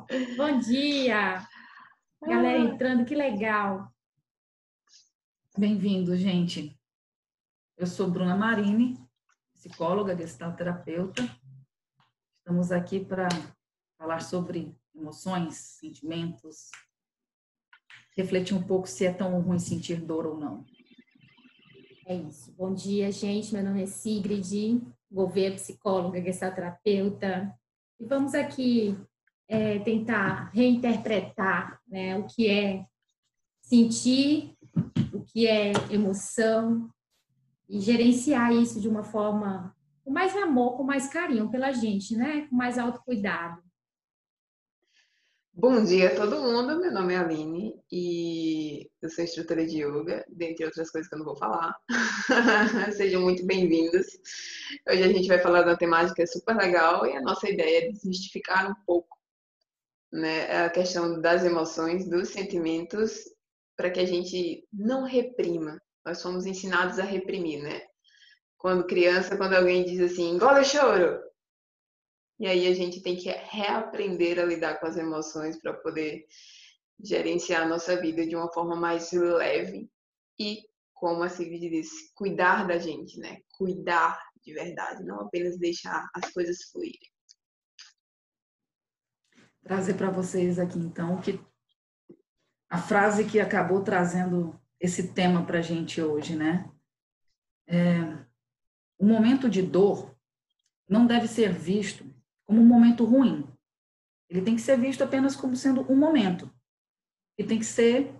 Ó, bom dia! Galera entrando, que legal! Bem-vindo, gente. Eu sou Bruna Marini, psicóloga, gestalterapeuta. Estamos aqui para falar sobre emoções, sentimentos, refletir um pouco se é tão ruim sentir dor ou não. É isso. Bom dia, gente. Meu nome é Sigrid, Gouveia, psicóloga, gestalterapeuta. E vamos aqui é, tentar reinterpretar né, o que é sentir, o que é emoção, e gerenciar isso de uma forma com mais amor, com mais carinho pela gente, né? Com mais autocuidado. Bom dia a todo mundo, meu nome é Aline e eu sou instrutora de yoga, dentre outras coisas que eu não vou falar. Sejam muito bem-vindos. Hoje a gente vai falar de uma temática super legal e a nossa ideia é desmistificar um pouco né, a questão das emoções, dos sentimentos, para que a gente não reprima. Nós fomos ensinados a reprimir, né? Quando criança, quando alguém diz assim, engole o choro, e aí a gente tem que reaprender a lidar com as emoções para poder gerenciar a nossa vida de uma forma mais leve e, como a Sigrid disse, cuidar da gente, né? Cuidar de verdade, não apenas deixar as coisas fluírem. Trazer para vocês aqui então que a frase que acabou trazendo esse tema para a gente hoje, né? É, o momento de dor não deve ser visto como um momento ruim. Ele tem que ser visto apenas como sendo um momento. E tem que ser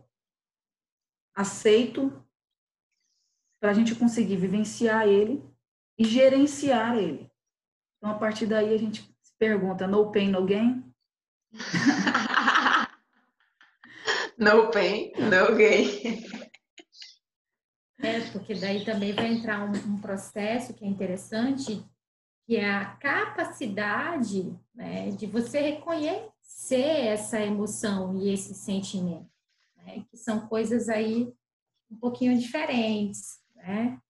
aceito para a gente conseguir vivenciar ele e gerenciar ele. Então, a partir daí, a gente se pergunta: no pain, no gain? No pain, no gain. É, porque daí também vai entrar um, um processo que é interessante que é a capacidade né, de você reconhecer essa emoção e esse sentimento, né, que são coisas aí um pouquinho diferentes, né?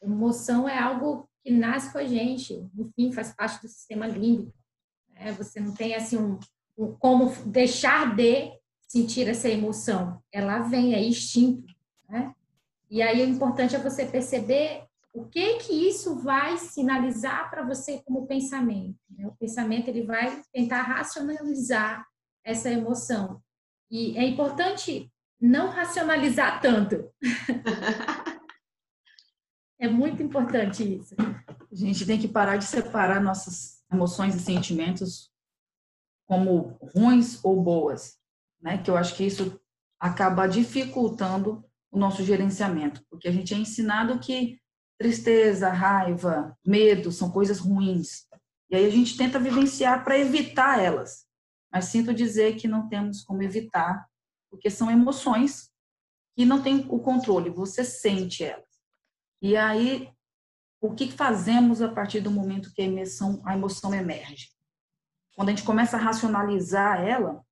Emoção é algo que nasce com a gente, enfim, faz parte do sistema límbico. Né? Você não tem assim um, como deixar de sentir essa emoção, ela vem, é instinto, né? E aí o importante é você perceber o que que isso vai sinalizar para você como pensamento? Né? O pensamento ele vai tentar racionalizar essa emoção. E é importante não racionalizar tanto. é muito importante isso. A gente tem que parar de separar nossas emoções e sentimentos como ruins ou boas, né? Que eu acho que isso acaba dificultando o nosso gerenciamento, porque a gente é ensinado que tristeza, raiva, medo, são coisas ruins. E aí a gente tenta vivenciar para evitar elas. Mas sinto dizer que não temos como evitar, porque são emoções que não tem o controle, você sente elas. E aí, o que fazemos a partir do momento que a emoção, a emoção emerge? Quando a gente começa a racionalizar ela,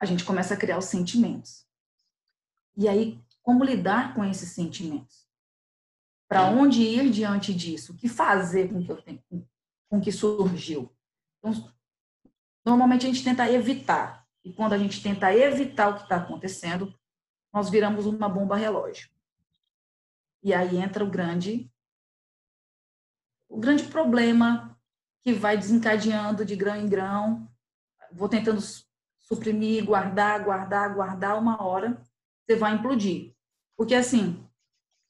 a gente começa a criar os sentimentos. E aí, como lidar com esses sentimentos? Para onde ir diante disso? O que fazer com que, eu tenho, com que surgiu? Então, normalmente a gente tenta evitar. E quando a gente tenta evitar o que está acontecendo, nós viramos uma bomba relógio. E aí entra o grande o grande problema que vai desencadeando de grão em grão. Vou tentando suprimir, guardar, guardar, guardar uma hora, você vai implodir. Porque assim,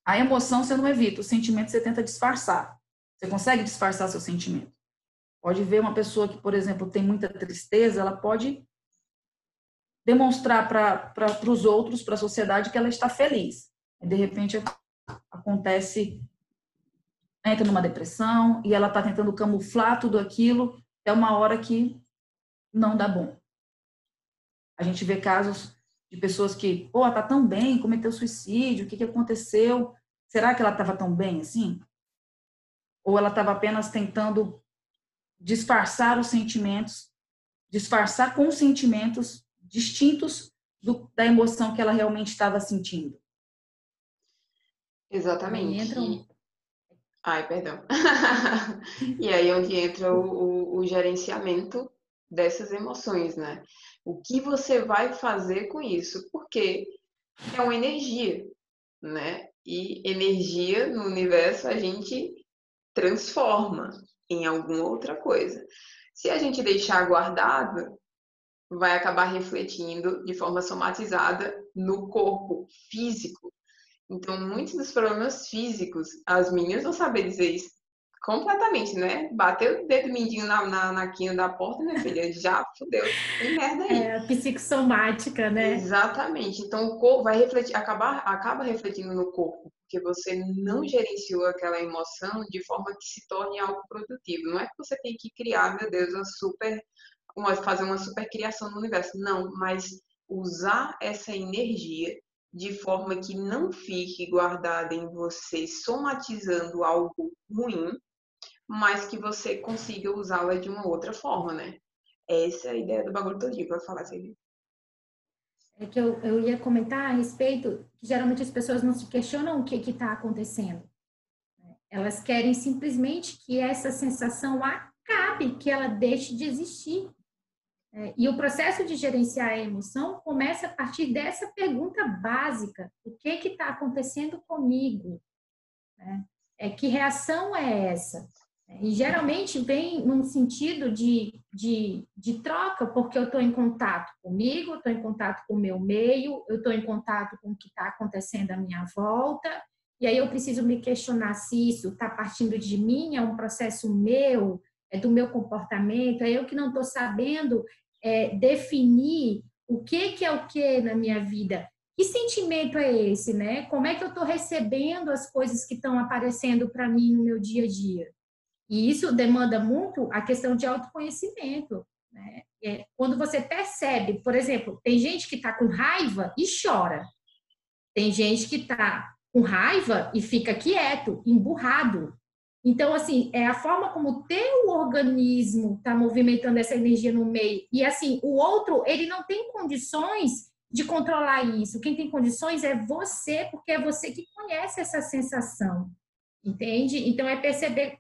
a emoção você não evita, o sentimento você tenta disfarçar. Você consegue disfarçar seu sentimento. Pode ver uma pessoa que, por exemplo, tem muita tristeza, ela pode demonstrar para os outros, para a sociedade, que ela está feliz. De repente, acontece, entra numa depressão e ela está tentando camuflar tudo aquilo, é uma hora que não dá bom. A gente vê casos de pessoas que, pô, tá tão bem, cometeu suicídio, o que, que aconteceu? Será que ela estava tão bem assim? Ou ela estava apenas tentando disfarçar os sentimentos, disfarçar com sentimentos distintos do, da emoção que ela realmente estava sentindo? Exatamente. Entra um... Ai, perdão. e aí onde entra o, o, o gerenciamento dessas emoções, né? O que você vai fazer com isso? Porque é uma energia, né? E energia no universo a gente transforma em alguma outra coisa. Se a gente deixar guardado, vai acabar refletindo de forma somatizada no corpo físico. Então, muitos dos problemas físicos, as meninas vão saber dizer isso completamente, né? Bateu o dedo mindinho na, na, na quina da porta, minha filha, já fudeu. Tem merda aí. É, psicossomática, né? Exatamente. Então, o corpo vai refletir, acabar, acaba refletindo no corpo, porque você não gerenciou aquela emoção de forma que se torne algo produtivo. Não é que você tem que criar, meu Deus, uma super uma, fazer uma super criação no universo. Não, mas usar essa energia de forma que não fique guardada em você, somatizando algo ruim, mas que você consiga usá-la de uma outra forma, né? Essa é a ideia do bagulho dia, pode falar, Silvia. É que eu, eu ia comentar a respeito que geralmente as pessoas não se questionam o que está acontecendo. Elas querem simplesmente que essa sensação acabe, que ela deixe de existir. É, e o processo de gerenciar a emoção começa a partir dessa pergunta básica: o que está acontecendo comigo? Né? É, que reação é essa? E geralmente vem num sentido de, de, de troca, porque eu estou em contato comigo, estou em contato com o meu meio, eu estou em contato com o que está acontecendo à minha volta, e aí eu preciso me questionar se isso está partindo de mim, é um processo meu, é do meu comportamento, é eu que não estou sabendo é, definir o que, que é o que na minha vida. Que sentimento é esse, né? Como é que eu estou recebendo as coisas que estão aparecendo para mim no meu dia a dia? E isso demanda muito a questão de autoconhecimento. Né? É, quando você percebe, por exemplo, tem gente que está com raiva e chora. Tem gente que está com raiva e fica quieto, emburrado. Então, assim, é a forma como o teu organismo está movimentando essa energia no meio. E, assim, o outro, ele não tem condições de controlar isso. Quem tem condições é você, porque é você que conhece essa sensação. Entende? Então, é perceber,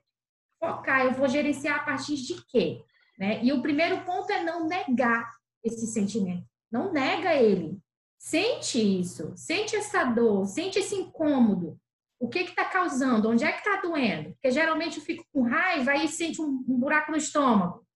focar, eu vou gerenciar a partir de quê? Né? E o primeiro ponto é não negar esse sentimento. Não nega ele. Sente isso, sente essa dor, sente esse incômodo. O que está causando? Onde é que está doendo? Porque geralmente eu fico com raiva e sente um, um, buraco no estômago,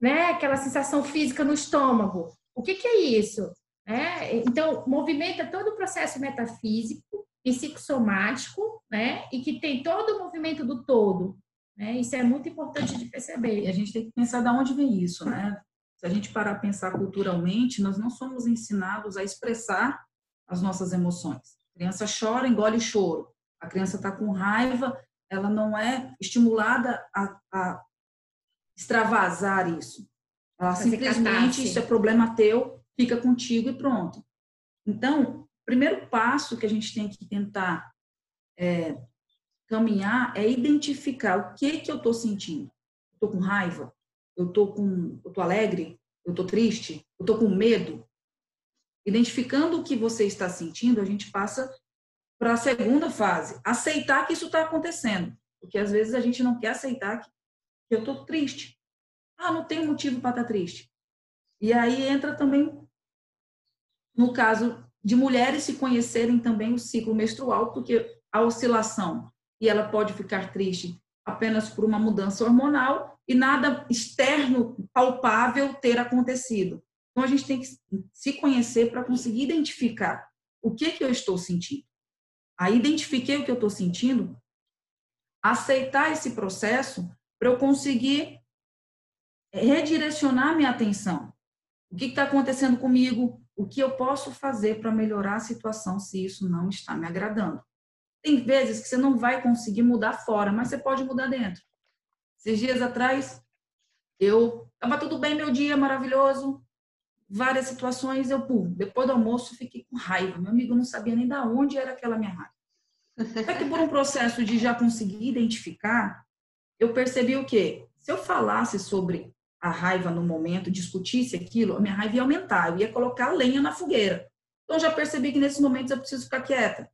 né? Aquela sensação física no estômago. O que, que é isso? É, então, movimenta todo o processo metafísico, psicossomático, né? E que tem todo o movimento do todo. Né? Isso é muito importante de perceber. E a gente tem que pensar de onde vem isso, né? Se a gente parar a pensar culturalmente, nós não somos ensinados a expressar as nossas emoções. A criança chora, engole choro a criança está com raiva, ela não é estimulada a, a extravasar isso. Ela Fazer simplesmente, isso é problema teu, fica contigo e pronto. Então, o primeiro passo que a gente tem que tentar é, caminhar é identificar o que que eu estou sentindo. Estou com raiva? Eu estou com, eu tô alegre? Eu estou triste? Eu estou com medo? Identificando o que você está sentindo, a gente passa para a segunda fase, aceitar que isso está acontecendo. Porque às vezes a gente não quer aceitar que, eu estou triste. Ah, não tem motivo para estar tá triste. E aí entra também, no caso de mulheres se conhecerem também o ciclo menstrual, porque a oscilação, e ela pode ficar triste apenas por uma mudança hormonal e nada externo palpável ter acontecido. Então a gente tem que se conhecer para conseguir identificar o que que eu estou sentindo. Aí identifiquei o que eu estou sentindo, aceitar esse processo para eu conseguir redirecionar minha atenção. O que está acontecendo comigo? O que eu posso fazer para melhorar a situação se isso não está me agradando? Tem vezes que você não vai conseguir mudar fora, mas você pode mudar dentro. Esses dias atrás, eu estava tudo bem, meu dia maravilhoso, várias situações, eu, pum, depois do almoço, fiquei com raiva. Meu amigo não sabia nem da onde era aquela minha raiva. Só que por um processo de já conseguir identificar, eu percebi o quê? Se eu falasse sobre a raiva no momento, discutisse aquilo, a minha raiva ia aumentar, eu ia colocar lenha na fogueira. Então já percebi que nesses momentos eu preciso ficar quieta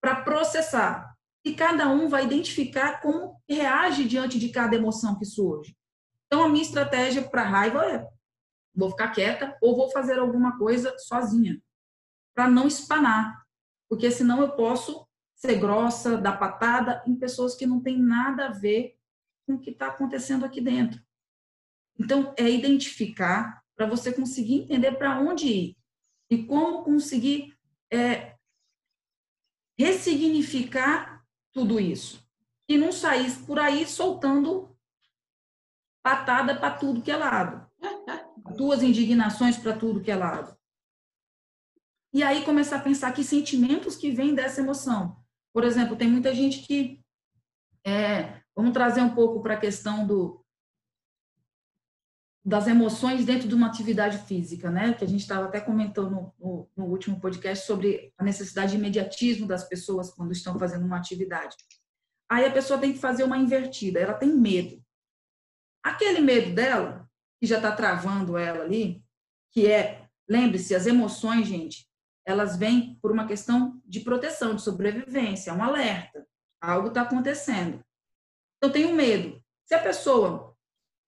para processar. E cada um vai identificar como reage diante de cada emoção que surge. Então, a minha estratégia para raiva é: vou ficar quieta ou vou fazer alguma coisa sozinha, para não espanar, porque senão eu posso ser grossa, dar patada em pessoas que não têm nada a ver com o que está acontecendo aqui dentro. Então, é identificar para você conseguir entender para onde ir e como conseguir é, ressignificar tudo isso. E não sair por aí soltando patada para tudo que é lado. Duas indignações para tudo que é lado. E aí começar a pensar que sentimentos que vêm dessa emoção. Por exemplo, tem muita gente que. É, vamos trazer um pouco para a questão do, das emoções dentro de uma atividade física, né? Que a gente estava até comentando no, no, no, último podcast sobre a necessidade de imediatismo das pessoas quando estão fazendo uma atividade. Aí a pessoa tem que fazer uma invertida, ela tem medo. Aquele medo dela, que já está travando ela ali, que é, lembre-se, as emoções, gente, elas vêm por uma questão de proteção, de sobrevivência, um alerta. Algo está acontecendo. Eu tenho medo. Se a pessoa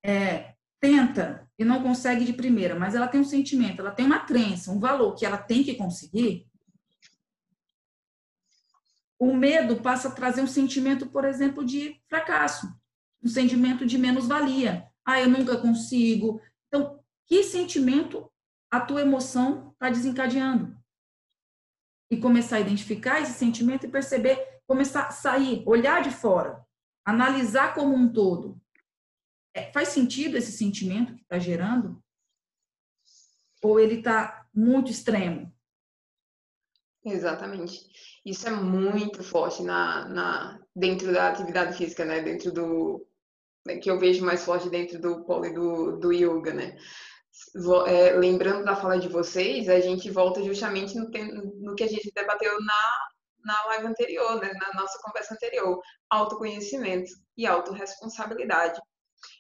é, tenta e não consegue de primeira, mas ela tem um sentimento, ela tem uma crença, um valor que ela tem que conseguir, o medo passa a trazer um sentimento, por exemplo, de fracasso, um sentimento de menos-valia. Ah, eu nunca consigo. Então, que sentimento a tua emoção está desencadeando? E começar a identificar esse sentimento e perceber, começar a sair, olhar de fora, analisar como um todo. É, faz sentido esse sentimento que está gerando? Ou ele está muito extremo? Exatamente. Isso é muito forte na, na, dentro da atividade física, né? Dentro do. Né, que eu vejo mais forte dentro do pole do, do yoga, né? É, lembrando da fala de vocês, a gente volta justamente no, no que a gente debateu na, na live anterior, né? na nossa conversa anterior: autoconhecimento e autorresponsabilidade.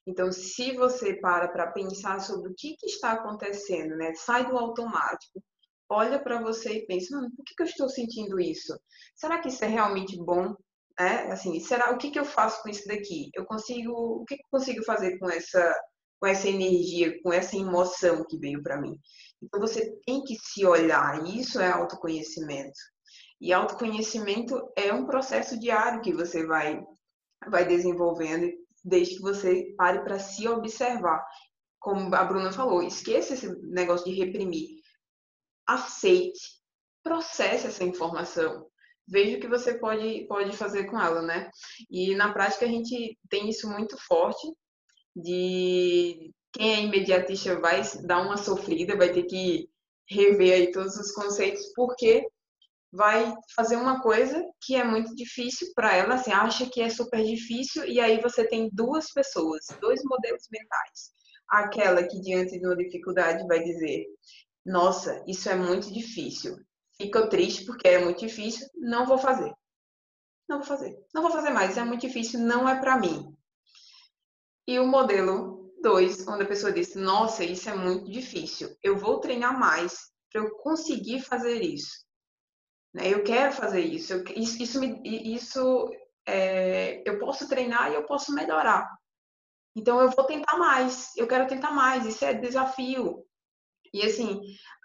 Então, se você para para pensar sobre o que, que, está acontecendo, né? Sai do automático, olha para você e pensa, por que, que, eu estou sentindo isso? Será que isso é realmente bom? É, assim, será o que, que eu faço com isso daqui? Eu consigo, o que, que eu consigo fazer com essa, com essa energia, com essa emoção que veio para mim? Então você tem que se olhar. E isso é autoconhecimento. E autoconhecimento é um processo diário que você vai vai desenvolvendo desde que você pare para se observar. Como a Bruna falou, esqueça esse negócio de reprimir. Aceite, processe essa informação. Veja o que você pode, pode fazer com ela, né? E na prática a gente tem isso muito forte de quem é imediatista vai dar uma sofrida, vai ter que rever aí todos os conceitos, porque vai fazer uma coisa que é muito difícil para ela, assim, acha que é super difícil, e aí você tem duas pessoas, dois modelos mentais. Aquela que, diante de uma dificuldade, vai dizer: Nossa, isso é muito difícil. Fico triste porque é muito difícil, não vou fazer. Não vou fazer. Não vou fazer mais, é muito difícil, não é para mim. E o modelo 2, onde a pessoa diz: Nossa, isso é muito difícil, eu vou treinar mais para eu conseguir fazer isso. Né? Eu quero fazer isso. Eu, isso, isso, me, isso é, eu posso treinar e eu posso melhorar. Então eu vou tentar mais. Eu quero tentar mais. Isso é desafio. E assim,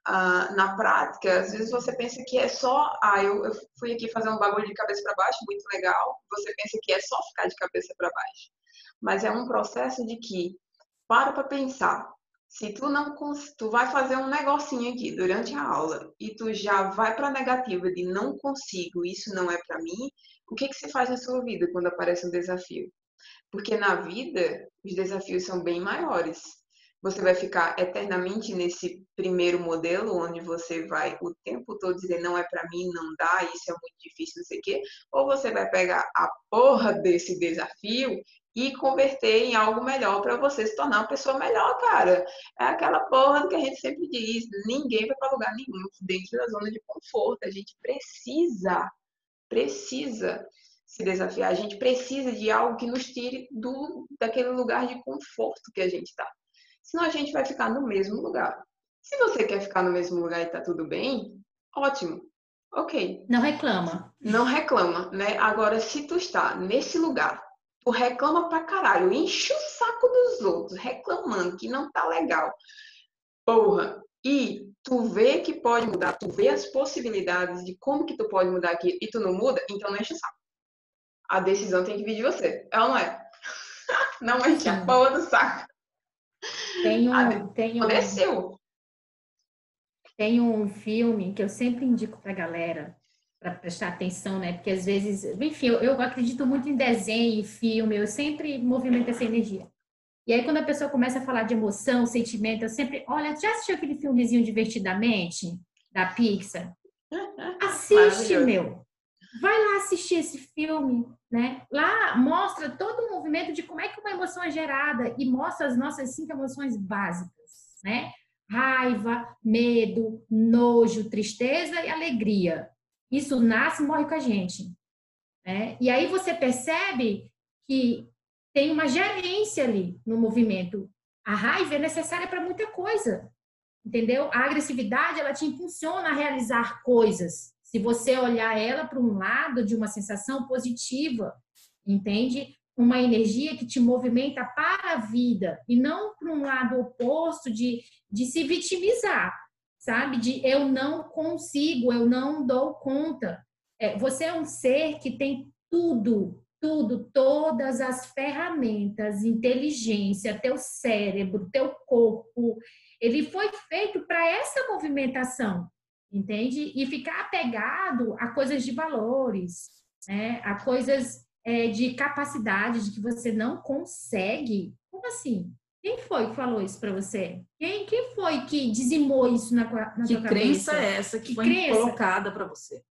uh, na prática, às vezes você pensa que é só, ah, eu, eu fui aqui fazer um bagulho de cabeça para baixo, muito legal. Você pensa que é só ficar de cabeça para baixo. Mas é um processo de que para para pensar se tu não tu vai fazer um negocinho aqui durante a aula e tu já vai para a negativa de não consigo, isso não é para mim, o que que você faz na sua vida quando aparece um desafio? Porque na vida os desafios são bem maiores. Você vai ficar eternamente nesse primeiro modelo onde você vai o tempo todo dizer não é para mim, não dá, isso é muito difícil, não sei o quê, ou você vai pegar a porra desse desafio e converter em algo melhor para você se tornar uma pessoa melhor, cara. É aquela porra que a gente sempre diz: ninguém vai para lugar nenhum dentro da zona de conforto. A gente precisa, precisa se desafiar. A gente precisa de algo que nos tire do daquele lugar de conforto que a gente está. Senão a gente vai ficar no mesmo lugar. Se você quer ficar no mesmo lugar e está tudo bem, ótimo. Ok. Não reclama. Não reclama, né? Agora, se tu está nesse lugar tu reclama pra caralho, enche o saco dos outros, reclamando que não tá legal. Porra, e tu vê que pode mudar, tu vê as possibilidades de como que tu pode mudar aqui e tu não muda, então não enche o saco. A decisão tem que vir de você. Ela não é. Não enche a porra do saco. Tem um, tem um. Tem um filme que eu sempre indico pra galera, para prestar atenção, né? Porque às vezes, enfim, eu, eu acredito muito em desenho, filme, eu sempre movimento essa energia. E aí, quando a pessoa começa a falar de emoção, sentimento, eu sempre, olha, já assistiu aquele filmezinho Divertidamente, da Pixar? Assiste, meu. Vai lá assistir esse filme, né? Lá mostra todo o movimento de como é que uma emoção é gerada e mostra as nossas cinco emoções básicas, né? Raiva, medo, nojo, tristeza e alegria. Isso nasce e morre com a gente. Né? E aí você percebe que tem uma gerência ali no movimento. A raiva é necessária para muita coisa, entendeu? A agressividade, ela te impulsiona a realizar coisas. Se você olhar ela para um lado de uma sensação positiva, entende? Uma energia que te movimenta para a vida e não para um lado oposto de, de se vitimizar sabe? De eu não consigo, eu não dou conta. É, você é um ser que tem tudo, tudo, todas as ferramentas, inteligência, teu cérebro, teu corpo, ele foi feito para essa movimentação, entende? E ficar apegado a coisas de valores, né? a coisas é, de capacidade, de que você não consegue. Como assim? Quem foi que falou isso para você? Quem, quem foi que dizimou isso na, na que tua cabeça? Que crença é essa que, que foi crença? colocada para você?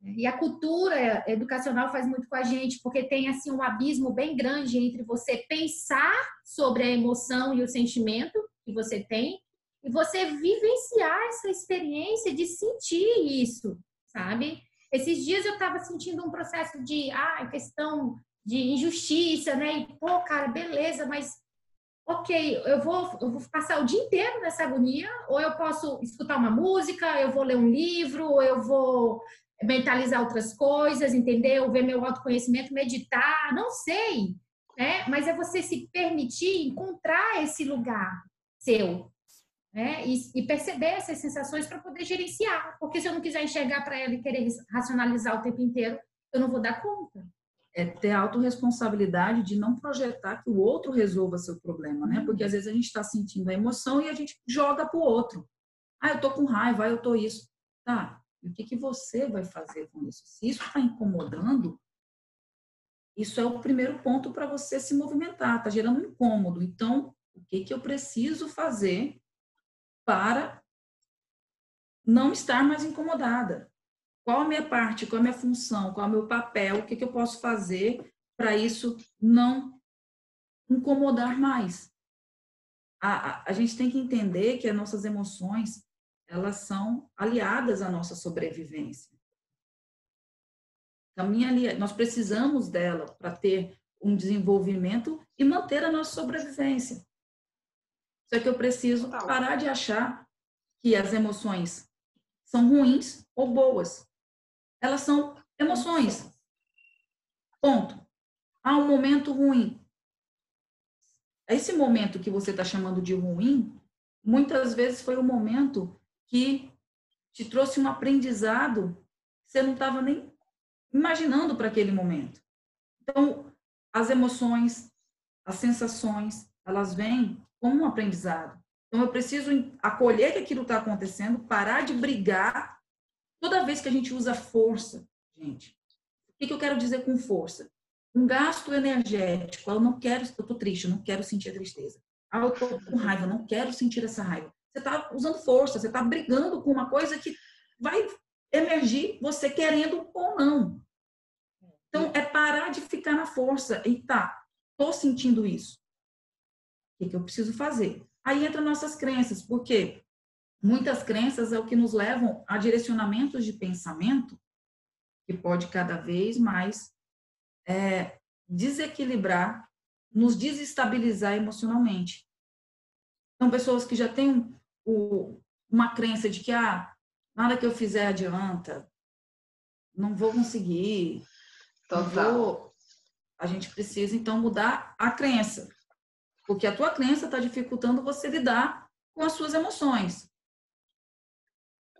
E a cultura educacional faz muito com a gente, porque tem assim um abismo bem grande entre você pensar sobre a emoção e o sentimento que você tem e você vivenciar essa experiência de sentir isso, sabe? Esses dias eu estava sentindo um processo de ah, questão de injustiça, né? E pô, cara, beleza, mas ok, eu vou, eu vou passar o dia inteiro nessa agonia, ou eu posso escutar uma música, eu vou ler um livro, ou eu vou mentalizar outras coisas, entendeu? Ver meu autoconhecimento, meditar, não sei, né? Mas é você se permitir encontrar esse lugar seu, né? E, e perceber essas sensações para poder gerenciar, porque se eu não quiser enxergar para ela e querer racionalizar o tempo inteiro, eu não vou dar conta é ter a autorresponsabilidade de não projetar que o outro resolva seu problema, né? Porque às vezes a gente está sentindo a emoção e a gente joga para o outro. Ah, eu tô com raiva, ah, eu tô isso. Tá, e o que, que você vai fazer com isso? Se isso está incomodando, isso é o primeiro ponto para você se movimentar, está gerando um incômodo. Então, o que, que eu preciso fazer para não estar mais incomodada? Qual a minha parte, qual a minha função, qual é o meu papel, o que, que eu posso fazer para isso não incomodar mais. A, a, a, gente tem que entender que as nossas emoções, elas são aliadas à nossa sobrevivência. Caminha nós precisamos dela para ter um desenvolvimento e manter a nossa sobrevivência. Só que eu preciso parar de achar que as emoções são ruins ou boas elas são emoções. Ponto. Há um momento ruim. Esse momento que você está chamando de ruim, muitas vezes foi um momento que te trouxe um aprendizado que você não estava nem imaginando para aquele momento. Então, as emoções, as sensações, elas vêm como um aprendizado. Então, eu preciso acolher que aquilo está acontecendo, parar de brigar Toda vez que a gente usa força, gente, o que, eu quero dizer com força? Um gasto energético. Eu não quero, eu estou triste, eu não quero sentir a tristeza. Ah, eu estou com raiva, eu não quero sentir essa raiva. Você está usando força, você está brigando com uma coisa que vai emergir você querendo ou não. Então, é parar de ficar na força. E tá, estou sentindo isso. O que, que eu preciso fazer? Aí entra nossas crenças, porque Muitas crenças é o que nos levam a direcionamentos de pensamento que pode cada vez mais é, desequilibrar, nos desestabilizar emocionalmente. São pessoas que já têm uma crença de que ah, nada que eu fizer adianta, não vou conseguir, Total. Vou... a gente precisa então mudar a crença. Porque a tua crença está dificultando você lidar com as suas emoções.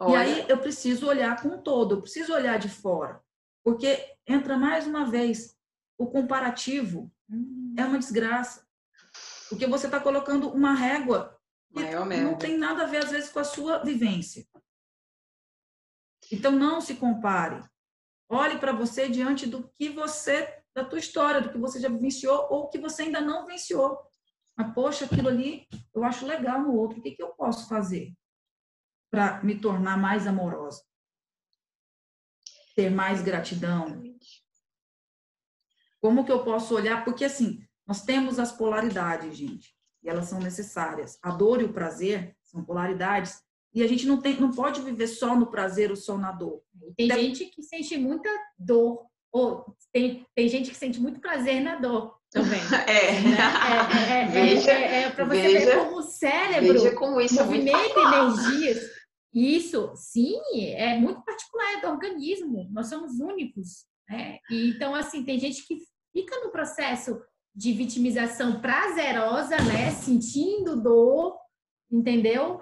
Olha. E aí eu preciso olhar com todo, eu preciso olhar de fora. Porque entra mais uma vez o comparativo hum. é uma desgraça. Porque você está colocando uma régua que não tem nada a ver, às vezes, com a sua vivência. Então, não se compare. Olhe para você diante do que você, da tua história, do que você já vivenciou ou que você ainda não venciou. Mas, poxa, aquilo ali eu acho legal no outro. O que, que eu posso fazer para me tornar mais amorosa? Ter mais gratidão? Como que eu posso olhar? Porque, assim, nós temos as polaridades, gente, e elas são necessárias. A dor e o prazer são polaridades, e a gente não, tem, não pode viver só no prazer ou só na dor. Tem gente que sente muita dor, ou tem, tem gente que sente muito prazer na dor também. É. Né? É, é, é, é, é para você veja, ver como o cérebro veja como isso movimenta é energias. Isso, sim, é muito particular do organismo. Nós somos únicos. Né? E, então, assim, tem gente que fica no processo de vitimização prazerosa, né? Sentindo dor, entendeu?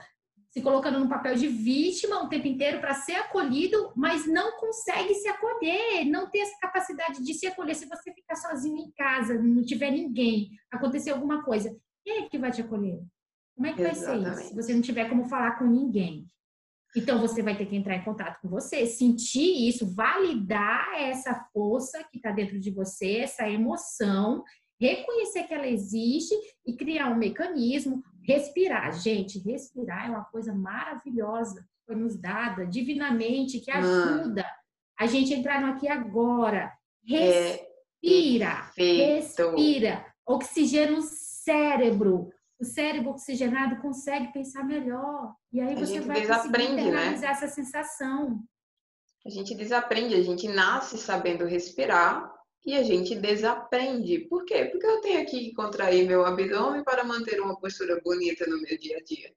Se colocando no papel de vítima o tempo inteiro para ser acolhido, mas não consegue se acolher, não tem essa capacidade de se acolher. Se você ficar sozinho em casa, não tiver ninguém, acontecer alguma coisa, quem é que vai te acolher? Como é que Exatamente. vai ser isso? Se você não tiver como falar com ninguém. Então você vai ter que entrar em contato com você, sentir isso, validar essa força que está dentro de você, essa emoção, reconhecer que ela existe e criar um mecanismo, respirar. Gente, respirar é uma coisa maravilhosa, foi nos dada divinamente, que ajuda a gente a entrar no aqui agora. Respira, é respira, oxigênio cérebro. O cérebro oxigenado consegue pensar melhor. E aí você vai conseguir né? internalizar né? essa sensação. A gente desaprende, a gente nasce sabendo respirar, e a gente desaprende. Por quê? Porque eu tenho que contrair meu abdômen para manter uma postura bonita no meu dia a dia.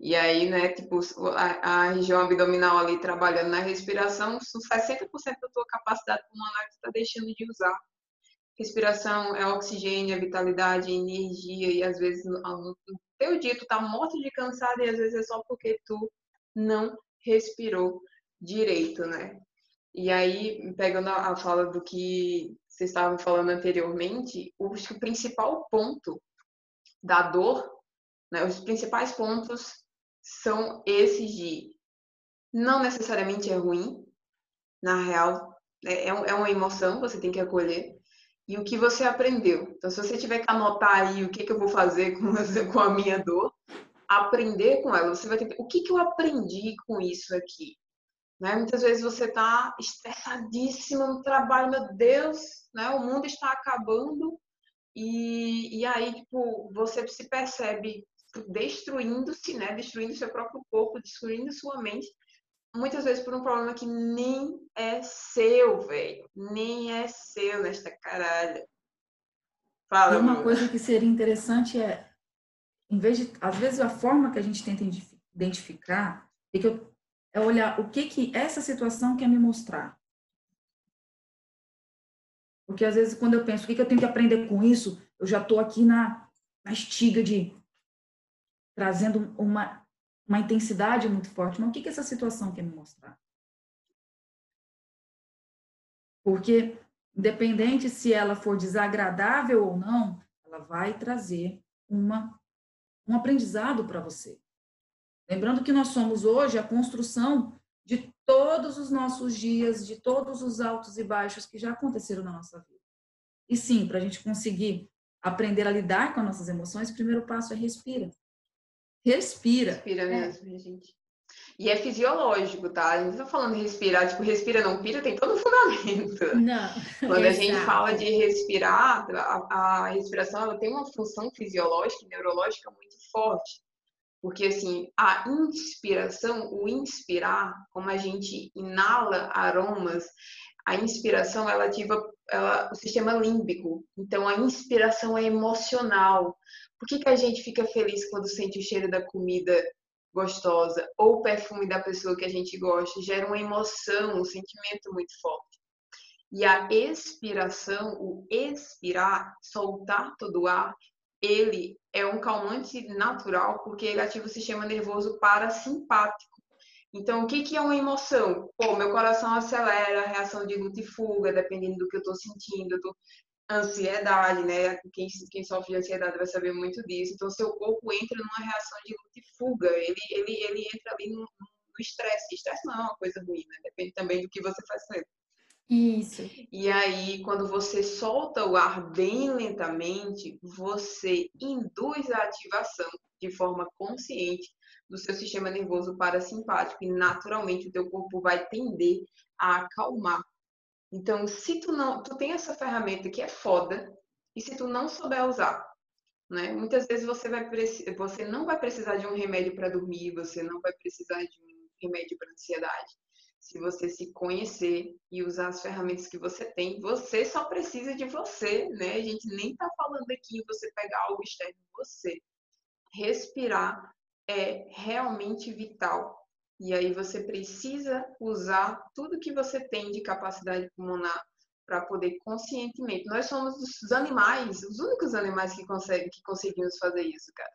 E aí, né, tipo, a, a região abdominal ali trabalhando na respiração, 60% da tua capacidade pulmonar que está deixando de usar. Respiração é oxigênio, é vitalidade, é energia, e às vezes no teu dia tu tá morto de cansado e às vezes é só porque tu não respirou direito, né? E aí, pegando a, fala do que vocês estavam falando anteriormente, o, principal ponto da dor, né, os principais pontos são esses de não necessariamente é ruim, na real, é, é, é uma emoção, você tem que acolher, e o que você aprendeu. Então, se você tiver que anotar aí o que, que eu vou fazer com, com a minha dor, aprender com ela, você vai ter o que, que eu aprendi com isso aqui? Né? Muitas vezes você está estressadíssimo no trabalho, meu Deus, né? o mundo está acabando e, e aí tipo, você se percebe destruindo-se, né? destruindo seu próprio corpo, destruindo sua mente, muitas vezes por um problema que nem é seu, velho, nem é seu nesta caralho. Fala, e uma coisa que seria interessante é, em vez de, às vezes a forma que a gente tenta identificar é que eu é olhar o que que essa situação quer me mostrar. Porque às vezes quando eu penso o que, que eu tenho que aprender com isso, eu já estou aqui na, na estiga de trazendo uma, uma intensidade muito forte. Mas o que, que essa situação quer me mostrar? Porque, independente se ela for desagradável ou não, ela vai trazer uma, um aprendizado para você. Lembrando que nós somos hoje a construção de todos os nossos dias, de todos os altos e baixos que já aconteceram na nossa vida. E sim, para a gente conseguir aprender a lidar com as nossas emoções, o primeiro passo é respira. Respira. Respira é. mesmo, é. gente. E é fisiológico, tá? A gente não tá falando respirar, tipo, respira, não pira, tem todo um fundamento. Não. Quando a gente fala de respirar, a, a respiração ela tem uma função fisiológica e neurológica muito forte. Porque, assim, a inspiração, o inspirar, como a gente inala aromas, a inspiração, ela ativa ela, o sistema límbico. Então, a inspiração é emocional. Por que, que a gente fica feliz quando sente o cheiro da comida gostosa ou o perfume da pessoa que a gente gosta? Gera uma emoção, um sentimento muito forte. E a expiração, o expirar, soltar todo o ar, ele é um calmante natural porque ele ativa o sistema nervoso parasimpático. Então, o que, que é uma emoção? Pô, meu coração acelera, a reação de luta e fuga, dependendo do que eu estou sentindo. Eu tô... Ansiedade, né? Quem, quem sofre de ansiedade vai saber muito disso. Então, seu corpo entra numa reação de luta e fuga. Ele, ele, ele entra ali no estresse. Estresse não é uma coisa ruim, né? Depende também do que você faz com ele. Isso. E aí, quando você solta o ar bem lentamente, você induz a ativação de forma consciente do seu sistema nervoso parasimpático e naturalmente o teu corpo vai tender a acalmar. Então, se tu não, tu tem essa ferramenta que é foda, e se tu não souber usar, né? Muitas vezes você vai você não vai precisar de um remédio para dormir, você não vai precisar de um remédio para ansiedade se você se conhecer e usar as ferramentas que você tem, você só precisa de você, né? A gente nem tá falando aqui em você pegar algo externo você. Respirar é realmente vital. E aí você precisa usar tudo que você tem de capacidade pulmonar para poder conscientemente. Nós somos os animais, os únicos animais que conseguem que conseguimos fazer isso, cara.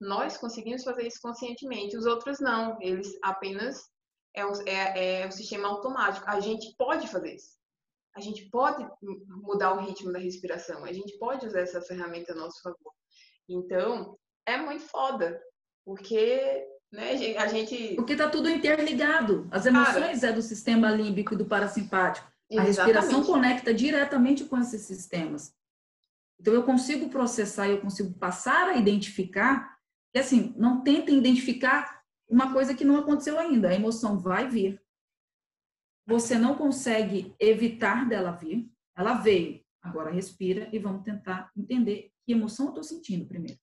Nós conseguimos fazer isso conscientemente, os outros não. Eles apenas é um, é, é um sistema automático. A gente pode fazer isso. A gente pode mudar o ritmo da respiração. A gente pode usar essa ferramenta a nosso favor. Então, é muito foda. Porque né, a gente. Porque tá tudo interligado. As emoções Cara, é do sistema límbico e do parasimpático. A respiração conecta diretamente com esses sistemas. Então, eu consigo processar, eu consigo passar a identificar. E assim, não tentem identificar uma coisa que não aconteceu ainda. A emoção vai vir. Você não consegue evitar dela vir. Ela veio. Agora respira e vamos tentar entender que emoção eu estou sentindo primeiro.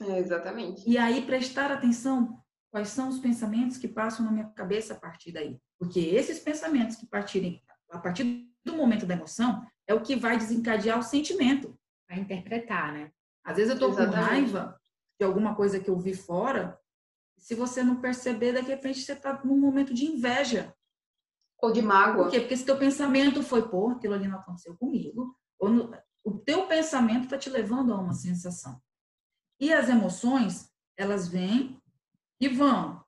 É, exatamente. E aí prestar atenção quais são os pensamentos que passam na minha cabeça a partir daí. Porque esses pensamentos que partirem a partir do momento da emoção é o que vai desencadear o sentimento. Vai interpretar, né? Às vezes eu estou com raiva de alguma coisa que eu vi fora, se você não perceber, daqui a frente você está num momento de inveja. Ou de mágoa. Por quê? Porque se teu pensamento foi, pô, aquilo ali não aconteceu comigo, ou no, o teu pensamento está te levando a uma sensação. E as emoções, elas vêm e vão.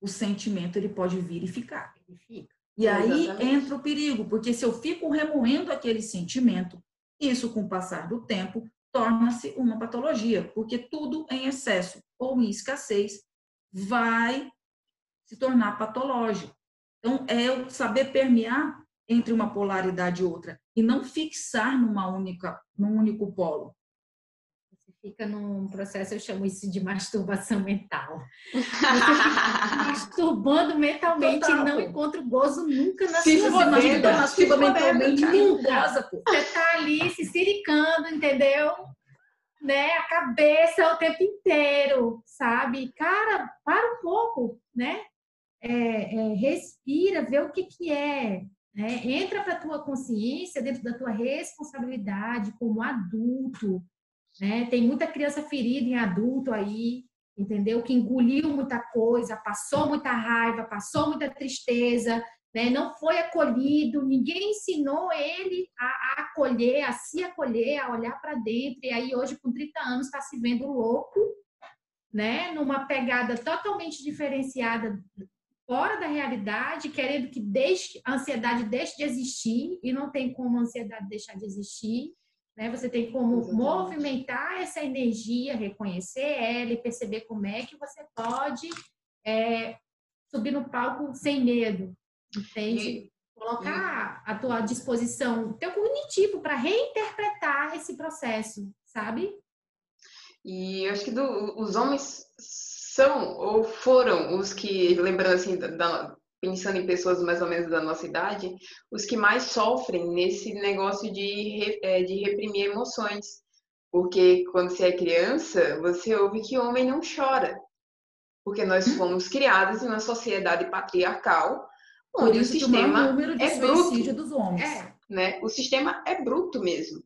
O sentimento, ele pode vir e ficar. Ele fica. E aí Exatamente. entra o perigo, porque se eu fico remoendo aquele sentimento, isso, com o passar do tempo, torna-se uma patologia, porque tudo em excesso ou em escassez vai se tornar patológico. Então, é o saber permear entre uma polaridade e outra e não fixar numa única, num único polo. Fica num processo, eu chamo isso de masturbação mental. Você fica masturbando mentalmente Total, e não encontra o gozo nunca na se sua vida. Masturba mentalmente nunca. Você está ali se siricando, entendeu? né, a cabeça o tempo inteiro, sabe? Cara, para um pouco, né? É, é, respira, vê o que que é, né? Entra para a tua consciência, dentro da tua responsabilidade como adulto, né? Tem muita criança ferida em adulto aí, entendeu? Que engoliu muita coisa, passou muita raiva, passou muita tristeza, né? não foi acolhido, ninguém ensinou ele a, a acolher, a se acolher, a olhar para dentro. E aí, hoje, com 30 anos, está se vendo louco, né? numa pegada totalmente diferenciada, fora da realidade, querendo que deixe, a ansiedade deixe de existir, e não tem como a ansiedade deixar de existir. Né? Você tem como Exatamente. movimentar essa energia, reconhecer ela e perceber como é que você pode é, subir no palco sem medo, Entende? E, Colocar e... a tua disposição, teu cognitivo para reinterpretar esse processo, sabe? E eu acho que do, os homens são ou foram os que, lembrando assim, da, pensando em pessoas mais ou menos da nossa idade, os que mais sofrem nesse negócio de, é, de reprimir emoções. Porque quando você é criança, você ouve que homem não chora. Porque nós uhum. fomos criados em uma sociedade patriarcal onde o sistema é bruto. dos homens. É, né? O sistema é bruto mesmo.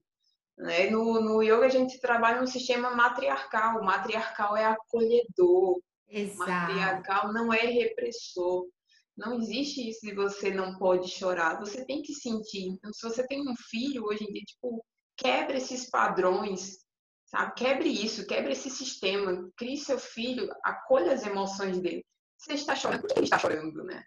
Né? No, no yoga a gente trabalha um sistema matriarcal. O matriarcal é acolhedor. Exato. Matriarcal não é repressor. Não existe isso de você não pode chorar. Você tem que sentir. Então, se você tem um filho hoje em dia, tipo, quebre esses padrões, sabe? Quebre isso, quebre esse sistema. Crie seu filho, acolha as emoções dele. Você está chorando, por que ele está chorando, né?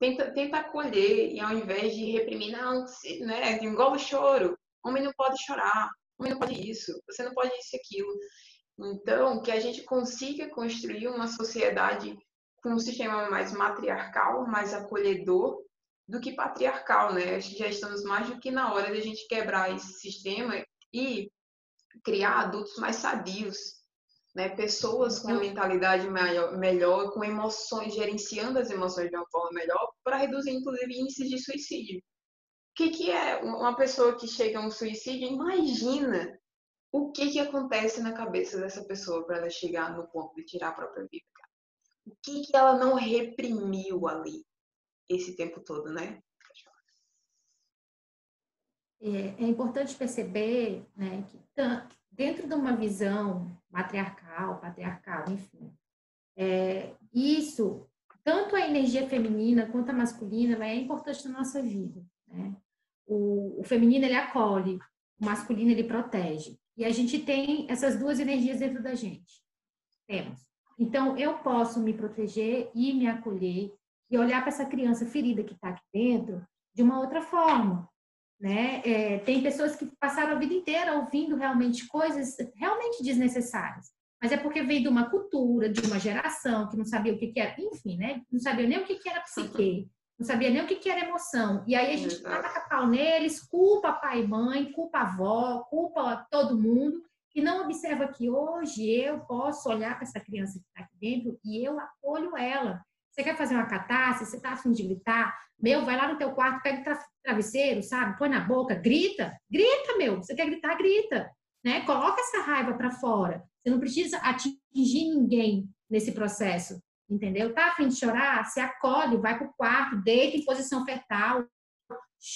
Tenta, tenta acolher e ao invés de reprimir, não, né? Engola o choro. Homem não pode chorar. Homem não pode isso. Você não pode isso e aquilo. Então, que a gente consiga construir uma sociedade com um sistema mais matriarcal, mais acolhedor, do que patriarcal, né? Acho que já estamos mais do que na hora de a gente quebrar esse sistema e criar adultos mais sadios, né? Pessoas com uma mentalidade maior, melhor, com emoções, gerenciando as emoções de uma forma melhor, para reduzir, inclusive, índices de suicídio. O que, que é uma pessoa que chega a um suicídio? Imagina o que, que acontece na cabeça dessa pessoa para ela chegar no ponto de tirar a própria vida? O que, que ela não reprimiu ali esse tempo todo, né? É, é importante perceber né, que dentro de uma visão matriarcal, patriarcal, enfim, é, isso, tanto a energia feminina quanto a masculina, é importante na nossa vida. Né? O, o feminino, ele acolhe, o masculino, ele protege. E a gente tem essas duas energias dentro da gente. Temos. Então, eu posso me proteger e me acolher e olhar para essa criança ferida que está aqui dentro de uma outra forma. Né? É, tem pessoas que passaram a vida inteira ouvindo realmente coisas realmente desnecessárias. Mas é porque veio de uma cultura, de uma geração que não sabia o que, que era, enfim, né? Não sabia nem o que, que era psique, não sabia nem o que, que era emoção. E aí a gente taca pau neles, culpa pai e mãe, culpa avó, culpa todo mundo, e não observa que hoje eu posso olhar para essa criança que está aqui dentro e eu acolho ela. Você quer fazer uma catarse, você está afim de gritar, meu, vai lá no teu quarto, pega o travesseiro, sabe? Põe na boca, grita, grita, meu. Você quer gritar, grita. Né? Coloca essa raiva para fora. Você não precisa atingir ninguém nesse processo, entendeu? Tá afim de chorar? Se acolhe, vai pro quarto, deita em posição fetal,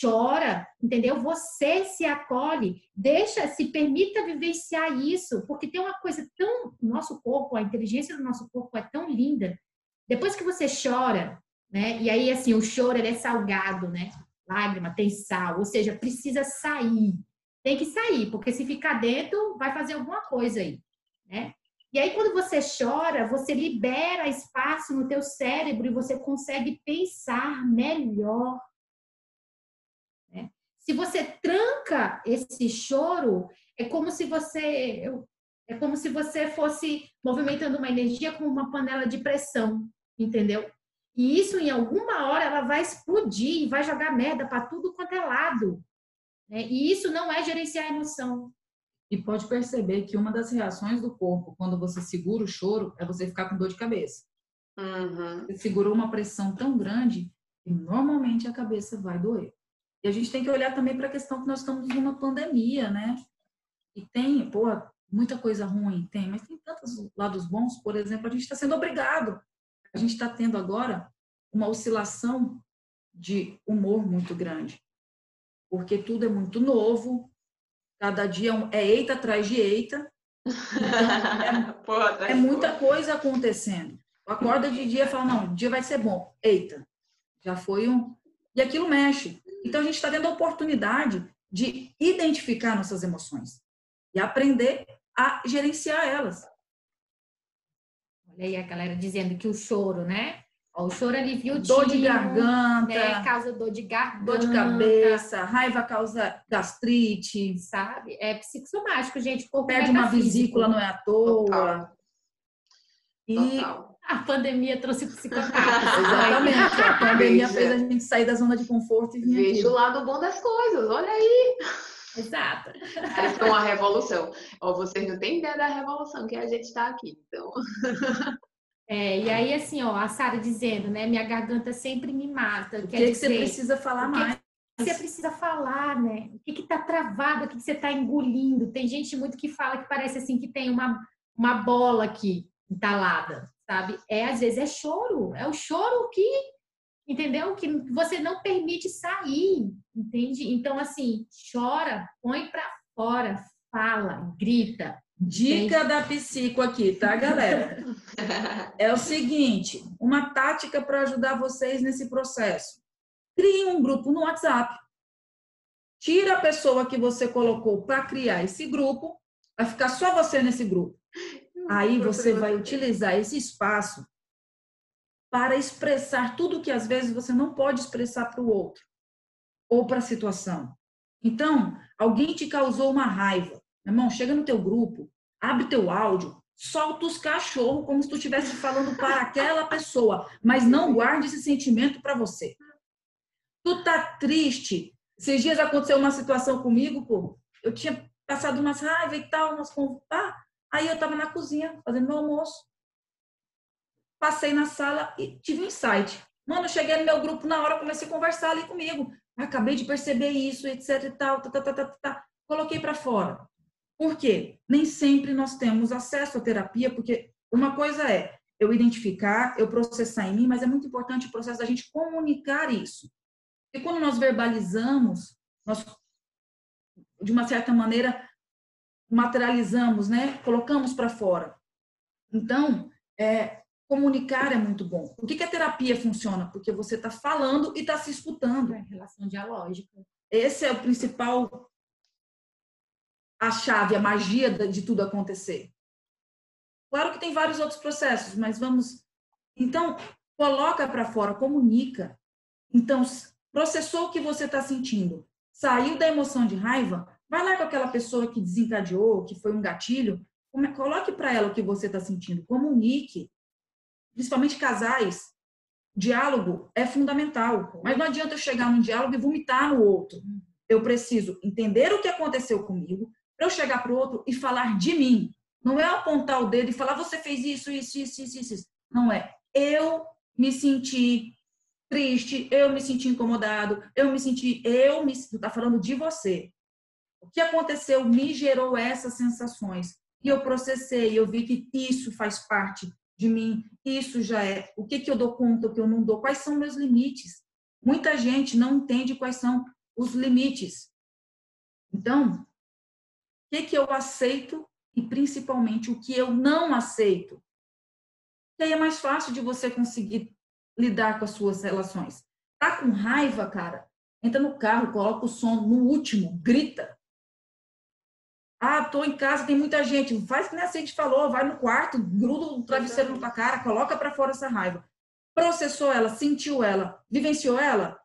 chora, entendeu? Você se acolhe, deixa, se permita vivenciar isso, porque tem uma coisa tão, nosso corpo, a inteligência do nosso corpo é tão linda. Depois que você chora, né? E aí assim, o choro é salgado, né? Lágrima tem sal, ou seja, precisa sair. Tem que sair, porque se ficar dentro, vai fazer alguma coisa aí, né? E aí, quando você chora, você libera espaço no teu cérebro e você consegue pensar melhor. Se você tranca esse choro, é como se você é como se você fosse movimentando uma energia com uma panela de pressão, entendeu? E isso em alguma hora ela vai explodir e vai jogar merda para tudo quanto é lado. Né? E isso não é gerenciar a emoção. E pode perceber que uma das reações do corpo quando você segura o choro é você ficar com dor de cabeça. Uhum. Você segurou uma pressão tão grande que normalmente a cabeça vai doer. E a gente tem que olhar também para a questão que nós estamos numa pandemia, né? E tem, pô, muita coisa ruim, tem, mas tem tantos lados bons. Por exemplo, a gente está sendo obrigado. A gente está tendo agora uma oscilação de humor muito grande. Porque tudo é muito novo, cada dia é eita atrás de eita. Então, é, é muita coisa acontecendo. Acorda de dia e fala, não, o dia vai ser bom. Eita, já foi um. E aquilo mexe. Então, a gente está tendo a oportunidade de identificar nossas emoções e aprender a gerenciar elas. Olha aí a galera dizendo que o choro, né? O choro alivia o Dor de garganta. Né? Causa dor de garganta. Dor de cabeça. Raiva causa gastrite. Sabe? É psicossomático, gente. Perde uma vesícula, não é à toa. Total. E Total. A pandemia trouxe psicopatas. Exatamente. A pandemia fez a gente sair da zona de conforto e vir Veja aqui. o lado bom das coisas, olha aí. Exato. Eles estão a revolução. Ó, vocês não têm ideia da revolução que a gente está aqui, então. É, e aí, assim, ó, a Sara dizendo, né? Minha garganta sempre me mata. O que, que você precisa falar mais? você precisa falar, né? O que que tá travado, o que que você tá engolindo? Tem gente muito que fala que parece assim que tem uma, uma bola aqui entalada sabe? É às vezes é choro, é o choro que, entendeu? Que você não permite sair, entende? Então assim, chora, põe para fora, fala, grita, Dica Sim. da psico aqui, tá, galera? É o seguinte, uma tática para ajudar vocês nesse processo. Crie um grupo no WhatsApp. Tira a pessoa que você colocou para criar esse grupo, vai ficar só você nesse grupo. Aí você vai utilizar esse espaço para expressar tudo que às vezes você não pode expressar para o outro ou para a situação. Então, alguém te causou uma raiva. Meu irmão, chega no teu grupo, abre teu áudio, solta os cachorros como se tu estivesse falando para aquela pessoa, mas não guarde esse sentimento para você. Tu tá triste. Esses dias aconteceu uma situação comigo, pô. Eu tinha passado umas raiva e tal, umas ah, aí eu tava na cozinha fazendo meu almoço. Passei na sala e tive um insight. Mano, cheguei no meu grupo na hora, comecei a conversar ali comigo. Acabei de perceber isso, etc e tal, tá, tá, tá, tá, tá. Coloquei para fora. Por quê? Nem sempre nós temos acesso à terapia, porque uma coisa é eu identificar, eu processar em mim, mas é muito importante o processo da gente comunicar isso. E quando nós verbalizamos, nós, de uma certa maneira, materializamos, né? Colocamos para fora. Então, é, comunicar é muito bom. Por que, que a terapia funciona? Porque você está falando e está se escutando. É relação dialógica. Esse é o principal, a chave, a magia de tudo acontecer. Claro que tem vários outros processos, mas vamos. Então, coloca para fora, comunica. Então, processou o que você está sentindo, saiu da emoção de raiva, vai lá com aquela pessoa que desencadeou, que foi um gatilho, coloque para ela o que você está sentindo, comunique. Principalmente casais, diálogo é fundamental. Mas não adianta eu chegar num diálogo e vomitar no outro. Eu preciso entender o que aconteceu comigo para eu chegar para o outro e falar de mim. Não é apontar o dedo e falar você fez isso, isso, isso, isso, isso. Não é. Eu me senti triste, eu me senti incomodado, eu me senti, eu me, está falando de você. O que aconteceu me gerou essas sensações e eu processei, eu vi que isso faz parte de mim, isso já é. O que que eu dou conta, o que eu não dou, quais são meus limites? Muita gente não entende quais são os limites. Então, o que que eu aceito e principalmente o que eu não aceito? E aí é mais fácil de você conseguir lidar com as suas relações. Tá com raiva, cara? Entra no carro, coloca o som no último, grita. Ah, tô em casa, tem muita gente. Faz que nem a gente falou, vai no quarto, gruda o travesseiro na tua cara, coloca para fora essa raiva. Processou ela, sentiu ela, vivenciou ela.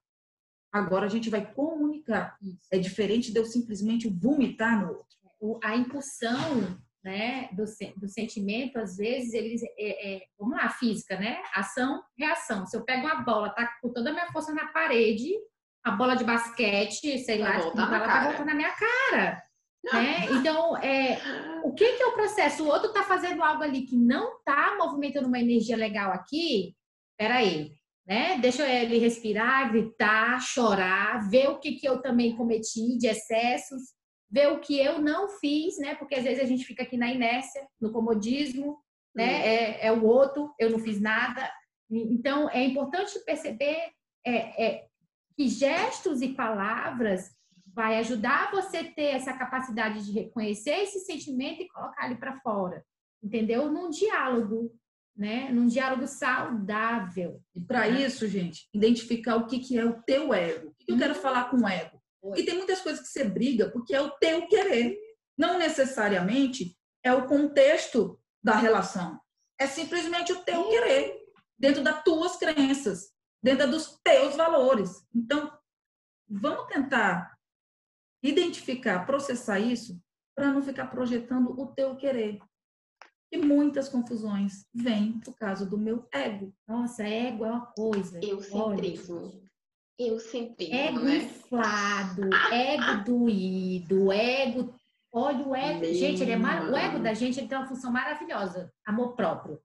Agora a gente vai comunicar. É diferente de eu simplesmente vomitar no outro. A impulsão né, do, do sentimento, às vezes, eles. É, é, vamos lá, física, né? Ação, reação. Se eu pego uma bola, tá com toda a minha força na parede, a bola de basquete, sei lá, tipo, ela tá voltando na minha cara. Né? Então, é, o que, que é o processo? O outro tá fazendo algo ali que não tá movimentando uma energia legal aqui. Peraí, né? Deixa ele respirar, gritar, chorar, ver o que, que eu também cometi de excessos ver o que eu não fiz, né? Porque às vezes a gente fica aqui na inércia, no comodismo, né? É, é o outro, eu não fiz nada. Então, é importante perceber é, é, que gestos e palavras vai ajudar você a ter essa capacidade de reconhecer esse sentimento e colocar ele para fora, entendeu? Num diálogo, né? Num diálogo saudável. E para né? isso, gente, identificar o que, que é o teu ego. O que eu quero uhum. falar com o ego? E tem muitas coisas que você briga porque é o teu querer. Não necessariamente é o contexto da relação. É simplesmente o teu querer, dentro das tuas crenças, dentro dos teus valores. Então, vamos tentar identificar, processar isso para não ficar projetando o teu querer. E muitas confusões vêm por causa do meu ego. Nossa, ego é uma coisa. Eu centrismo sempre Ego né? inflado, ego doído, ego. Olha o ego. Meu gente, ele é mar... o ego da gente ele tem uma função maravilhosa, amor próprio.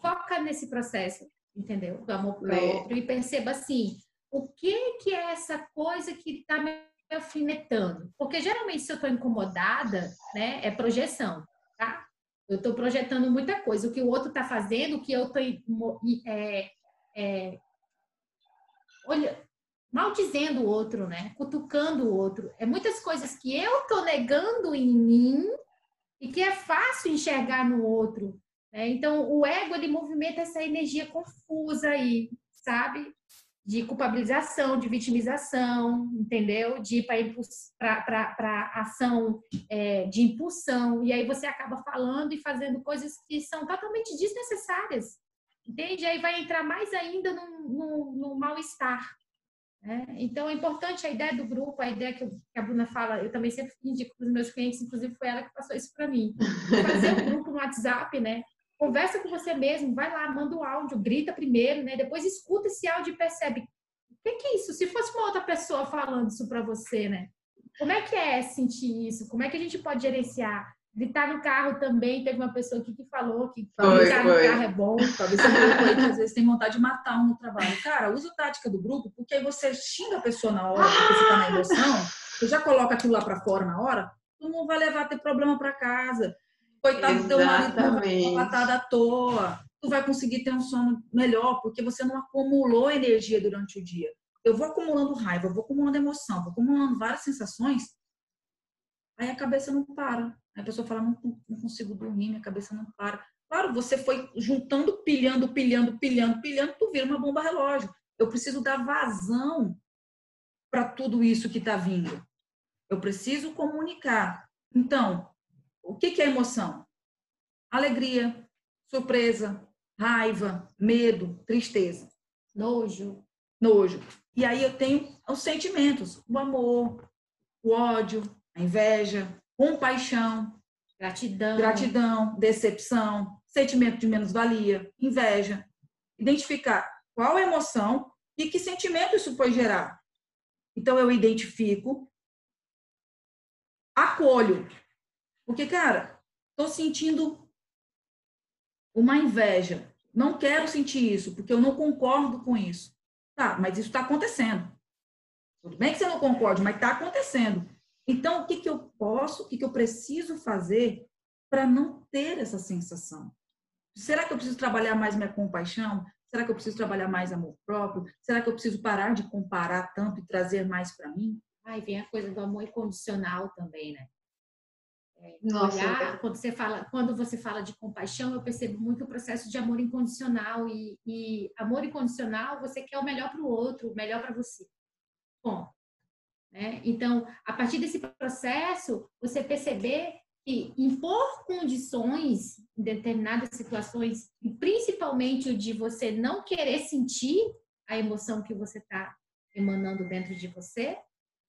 Foca nesse processo, entendeu? Do amor próprio e perceba assim, o que que é essa coisa que está me alfinetando? Porque geralmente se eu estou incomodada, né, é projeção, tá? Eu estou projetando muita coisa, o que o outro está fazendo, o que eu estou é, é, olha, maldizendo o outro, né? Cutucando o outro. É muitas coisas que eu tô negando em mim e que é fácil enxergar no outro. Né? Então, o ego ele movimenta essa energia confusa aí, sabe? De culpabilização, de vitimização, entendeu? De ir para ação é, de impulsão. E aí você acaba falando e fazendo coisas que são totalmente desnecessárias. Entende? Aí vai entrar mais ainda no, no, no mal-estar. Né? Então, é importante a ideia do grupo, a ideia que, a Bruna fala, eu também sempre indico para os meus clientes, inclusive foi ela que passou isso para mim. Fazer um grupo no WhatsApp, né? Conversa com você mesmo, vai lá, manda um áudio, grita primeiro, né? Depois escuta esse áudio e percebe o que, que é isso? Se fosse uma outra pessoa falando isso para você, né? Como é que é sentir isso? Como é que a gente pode gerenciar? Gritar no carro também, teve uma pessoa aqui que falou que foi, gritar foi. no carro é bom. Talvez você aí que às vezes tem vontade de matar um no trabalho. Cara, usa a tática do grupo, porque aí você xinga a pessoa na hora, porque você tá na emoção, você já coloca aquilo lá para fora na hora, tu não vai levar ter problema para casa. Coitado do teu marido, vai uma patada à toa. Tu vai conseguir ter um sono melhor, porque você não acumulou energia durante o dia. Eu vou acumulando raiva, eu vou acumulando emoção, vou acumulando várias sensações, aí a cabeça não para. Aí a pessoa fala, não, não consigo dormir, minha cabeça não para. Claro, você foi juntando, pilhando, pilhando, pilhando, pilhando, tu vira uma bomba relógio. Eu preciso dar vazão para tudo isso que está vindo. Eu preciso comunicar. Então, o que, que é emoção? Alegria, surpresa, raiva, medo, tristeza, Nojo. nojo. E aí eu tenho os sentimentos: o amor, o ódio, a inveja, compaixão, Gratidão. gratidão, decepção, sentimento de menos-valia, inveja. Identificar qual é a emoção e que sentimento isso foi gerar. Então eu identifico, acolho. Porque, cara, tô sentindo uma inveja. Não quero sentir isso, porque eu não concordo com isso. Tá, mas isso está acontecendo. Tudo bem que você não concorde, mas está acontecendo. Então, o que, que eu posso, o que, que eu preciso fazer para não ter essa sensação? Será que eu preciso trabalhar mais minha compaixão? Será que eu preciso trabalhar mais amor próprio? Será que eu preciso parar de comparar tanto e trazer mais para mim? Aí vem a coisa do amor incondicional também, né? Nossa, olhar, quando você fala, quando você fala de compaixão, eu percebo muito o processo de amor incondicional e, e amor incondicional, você quer o melhor para o outro, o melhor para você. Bom, né? Então, a partir desse processo, você perceber que impor condições em determinadas situações, e principalmente o de você não querer sentir a emoção que você está emanando dentro de você,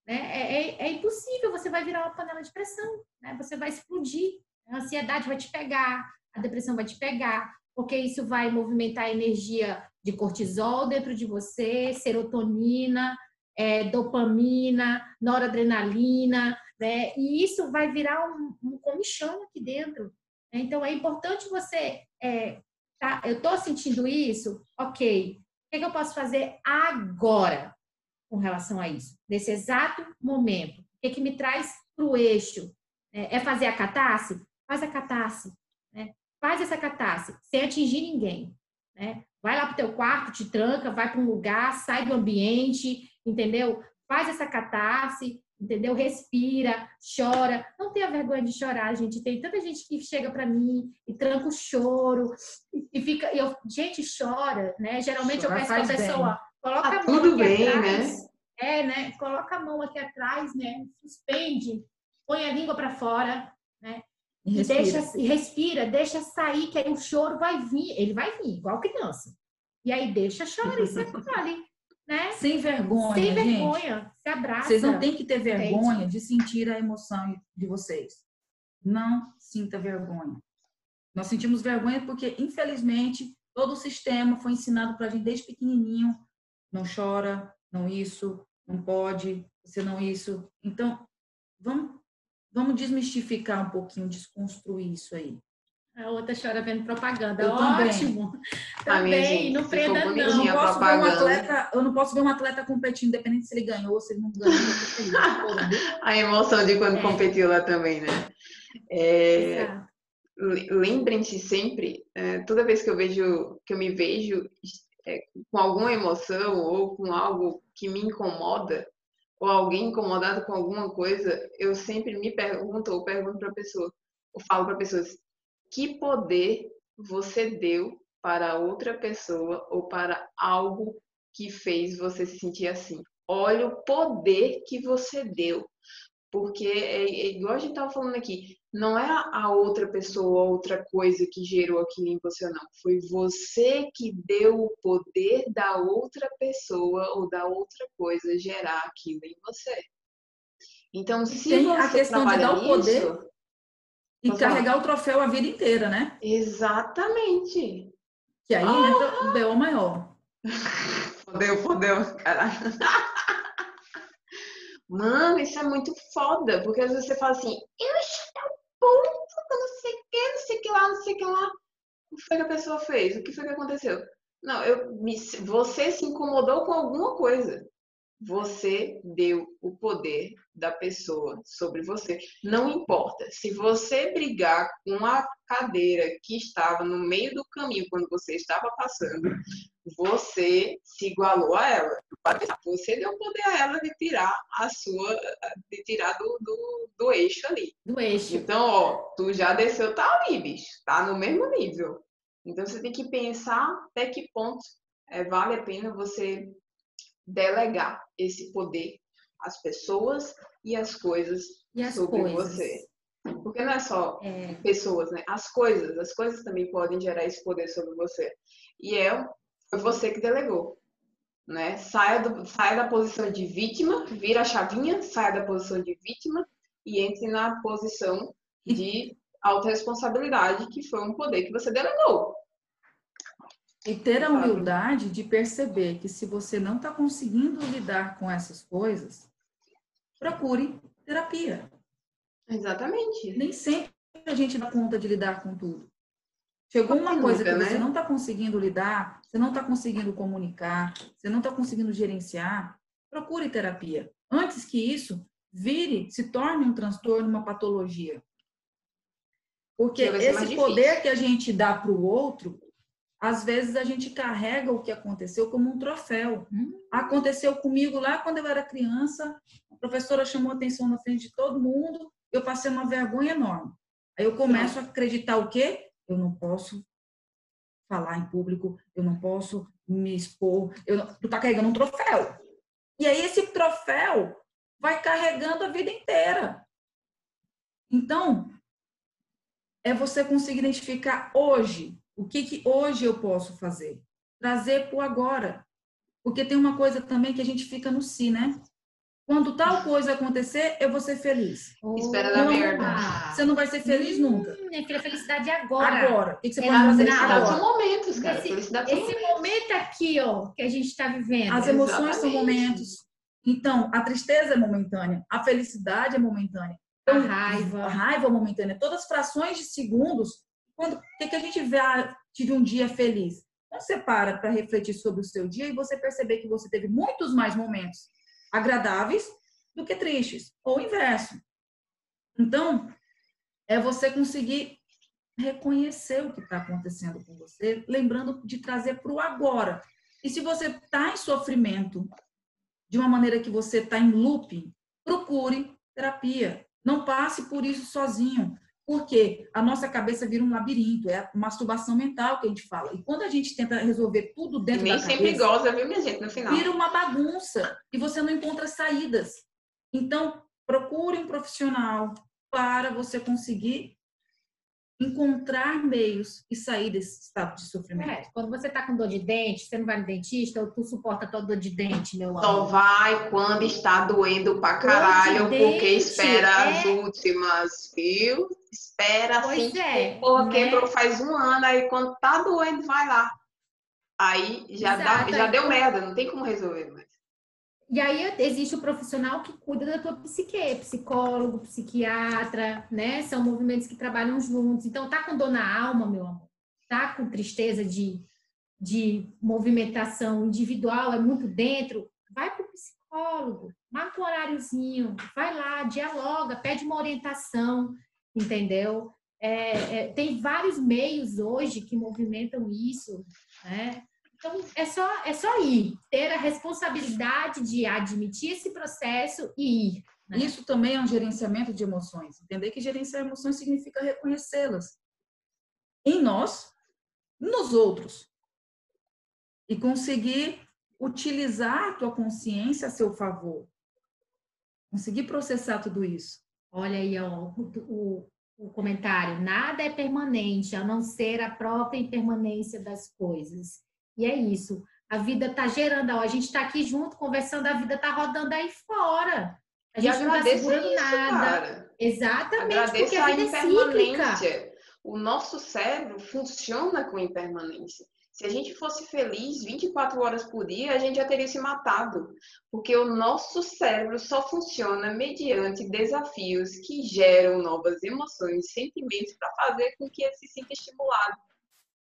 né? É, é, é impossível, você vai virar uma panela de pressão, né? Você vai explodir, a ansiedade vai te pegar, a depressão vai te pegar, porque isso vai movimentar a energia de cortisol dentro de você, serotonina, é, dopamina, noradrenalina, né? E isso vai virar um, um comichão aqui dentro. né? Então é importante você, é, tá? Eu estou sentindo isso, ok? O que, que eu posso fazer agora? Com relação a isso, nesse exato momento. O que, que me traz para o eixo? É, é fazer a catarse? Faz a catarse. Né? Faz essa catarse, sem atingir ninguém. Né? Vai lá para o teu quarto, te tranca, vai para um lugar, sai do ambiente, entendeu? Faz essa catarse, entendeu? Respira, chora. Não tenha vergonha de chorar, gente. Tem tanta gente que chega para mim e tranca o choro e fica. E eu, gente, chora, né? Geralmente Chorar eu peço para a pessoa, coloca Tá a mão tudo aqui bem, atrás. É, né? Coloca a mão aqui atrás, né? Suspende, põe a língua para fora, né? E respira. deixa, e respira, deixa sair, que aí o choro vai vir, ele vai vir, igual criança. E aí deixa chorar e se acolhe, né? Sem vergonha, Sem gente. vergonha, se abraça. Vocês não têm que ter vergonha de sentir a emoção de vocês. Não sinta vergonha. Nós sentimos vergonha porque, infelizmente, todo o sistema foi ensinado para a gente desde pequenininho. Não chora, não isso, não pode, você não isso. Então, vamos, vamos desmistificar um pouquinho, desconstruir isso aí. A outra chora vendo propaganda. Eu também. Ótimo. Minha Também, gente não prenda Eu não. não, Tinha posso ver um atleta, eu não posso ver um atleta competindo, independente se ele ganhou ou se ele não ganhou. eu? A emoção de quando É. competiu lá também, né? É, lembrem-se sempre, é, toda vez que eu vejo, que eu me vejo é, com alguma emoção ou com algo que me incomoda, ou alguém incomodado com alguma coisa, eu sempre me pergunto ou pergunto para a pessoa, eu falo para pessoas que poder você deu para outra pessoa ou para algo que fez você se sentir assim. Olha o poder que você deu. Porque é, é igual a gente estava falando aqui, não é a outra pessoa, outra coisa que gerou aquilo em você, não. Foi você que deu o poder da outra pessoa ou da outra coisa gerar aquilo em você. Então, se Tem você a questão de dar o poder isso, e Pode falar. carregar o troféu a vida inteira, né? exatamente. Que aí entra o B.O. maior. Fodeu, fodeu, caralho. Mano, isso é muito foda, porque às vezes você fala assim, eu cheguei ao ponto, que eu não sei o que, não sei o que lá, não que. O que foi que a pessoa fez? O que foi que aconteceu? Não, eu me, você se incomodou com alguma coisa. Você deu o poder da pessoa sobre você. Não importa. Se você brigar com a cadeira que estava no meio do caminho quando você estava passando, você se igualou a ela. Você deu poder a ela de tirar a sua, de tirar do, do, do eixo ali. Do eixo. Então, ó, tu já desceu, tá ali, bicho. Tá no mesmo nível. Então, você tem que pensar até que ponto é, vale a pena você delegar esse poder às pessoas e às coisas E as sobre coisas. você. Porque não é só É, pessoas, né? As coisas, as coisas também podem gerar esse poder sobre você. E é foi você que delegou, né? Saia, do, saia da posição de vítima, vira a chavinha, saia da posição de vítima e entre na posição de autorresponsabilidade, que foi um poder que você delegou. E ter a humildade de perceber que se você não está conseguindo lidar com essas coisas, procure terapia. Exatamente. Nem sempre a gente dá conta de lidar com tudo. Chegou uma coisa que né? você não está conseguindo lidar, você não está conseguindo comunicar, você não está conseguindo gerenciar, procure terapia. Antes que isso vire, se torne um transtorno, uma patologia. Porque mais esse poder que a gente dá para o outro, às vezes a gente carrega o que aconteceu como um troféu. Hum. Aconteceu comigo lá quando eu era criança, a professora chamou atenção na frente de todo mundo, eu passei uma vergonha enorme. Aí eu começo a acreditar o quê? Eu não posso falar em público, eu não posso me expor, eu não... tu tá carregando um troféu. E aí esse troféu vai carregando a vida inteira. Então, é você conseguir identificar hoje o que, que hoje eu posso fazer. Trazer para o agora. Porque tem uma coisa também que a gente fica no si, né? Quando tal coisa acontecer, eu vou ser feliz. Espera da merda. Você não vai ser feliz nunca. Hum, Minha filha, felicidade é agora. Agora. O que que você É pode fazer. Felicidade são agora? momentos, cara. Esse- Felicidade são Esse momentos. momento aqui, ó, que a gente está vivendo. As emoções são Exatamente. momentos. Então, a tristeza é momentânea, a felicidade é momentânea. A Então, raiva. A raiva é momentânea. Todas as frações de segundos. Quando, que, que a gente vê? Ah, tive um dia feliz. Quando você para para refletir sobre o seu dia e você perceber que você teve muitos mais momentos agradáveis do que tristes, ou inverso. Então, é você conseguir reconhecer o que está acontecendo com você, lembrando de trazer para o agora. E se você está em sofrimento de uma maneira que você está em looping, procure terapia. Não passe por isso sozinho. Porque a nossa cabeça vira um labirinto, é a masturbação mental que a gente fala. E quando a gente tenta resolver tudo dentro nem da sempre cabeça, goza, viu, minha gente, no final. vira uma bagunça e você não encontra saídas. Então, procure um profissional para você conseguir encontrar meios e sair desse estado de sofrimento. É, quando você tá com dor de dente, você não vai no dentista ou tu suporta a tua dor de dente, meu Só amor. vai quando está doendo pra Dor de caralho, porque dente, espera é. as últimas, viu? Espera assim, Pois é, porra, né? quebrou faz um ano, aí quando tá doendo, vai lá. Aí já, dá, já deu merda, não tem como resolver mais. E aí existe o profissional que cuida da tua psique, psicólogo, psiquiatra, né? São movimentos que trabalham juntos. Então, tá com dor na alma, meu amor, tá com tristeza de, de movimentação individual, é muito dentro, vai pro psicólogo, marca um horáriozinho, vai lá, dialoga, pede uma orientação, entendeu? É, é, tem vários meios hoje que movimentam isso, né? Então, é só, é só ir, ter a responsabilidade de admitir esse processo e ir. Né? Isso também é um gerenciamento de emoções. Entender que gerenciar emoções significa reconhecê-las em nós, nos outros. E conseguir utilizar a tua consciência a seu favor. Conseguir processar tudo isso. Olha aí, ó, o, o comentário. Nada é permanente, a não ser a própria impermanência das coisas. E é isso. A vida está gerando, ó, a gente está aqui junto conversando, a vida está rodando aí fora. A gente não está segurando isso, nada. Cara. Exatamente, agradeço porque a vida a impermanência. É o nosso cérebro funciona com impermanência. Se a gente fosse feliz 24 horas por dia, a gente já teria se matado, porque o nosso cérebro só funciona mediante desafios que geram novas emoções, sentimentos para fazer com que ele se sinta estimulado.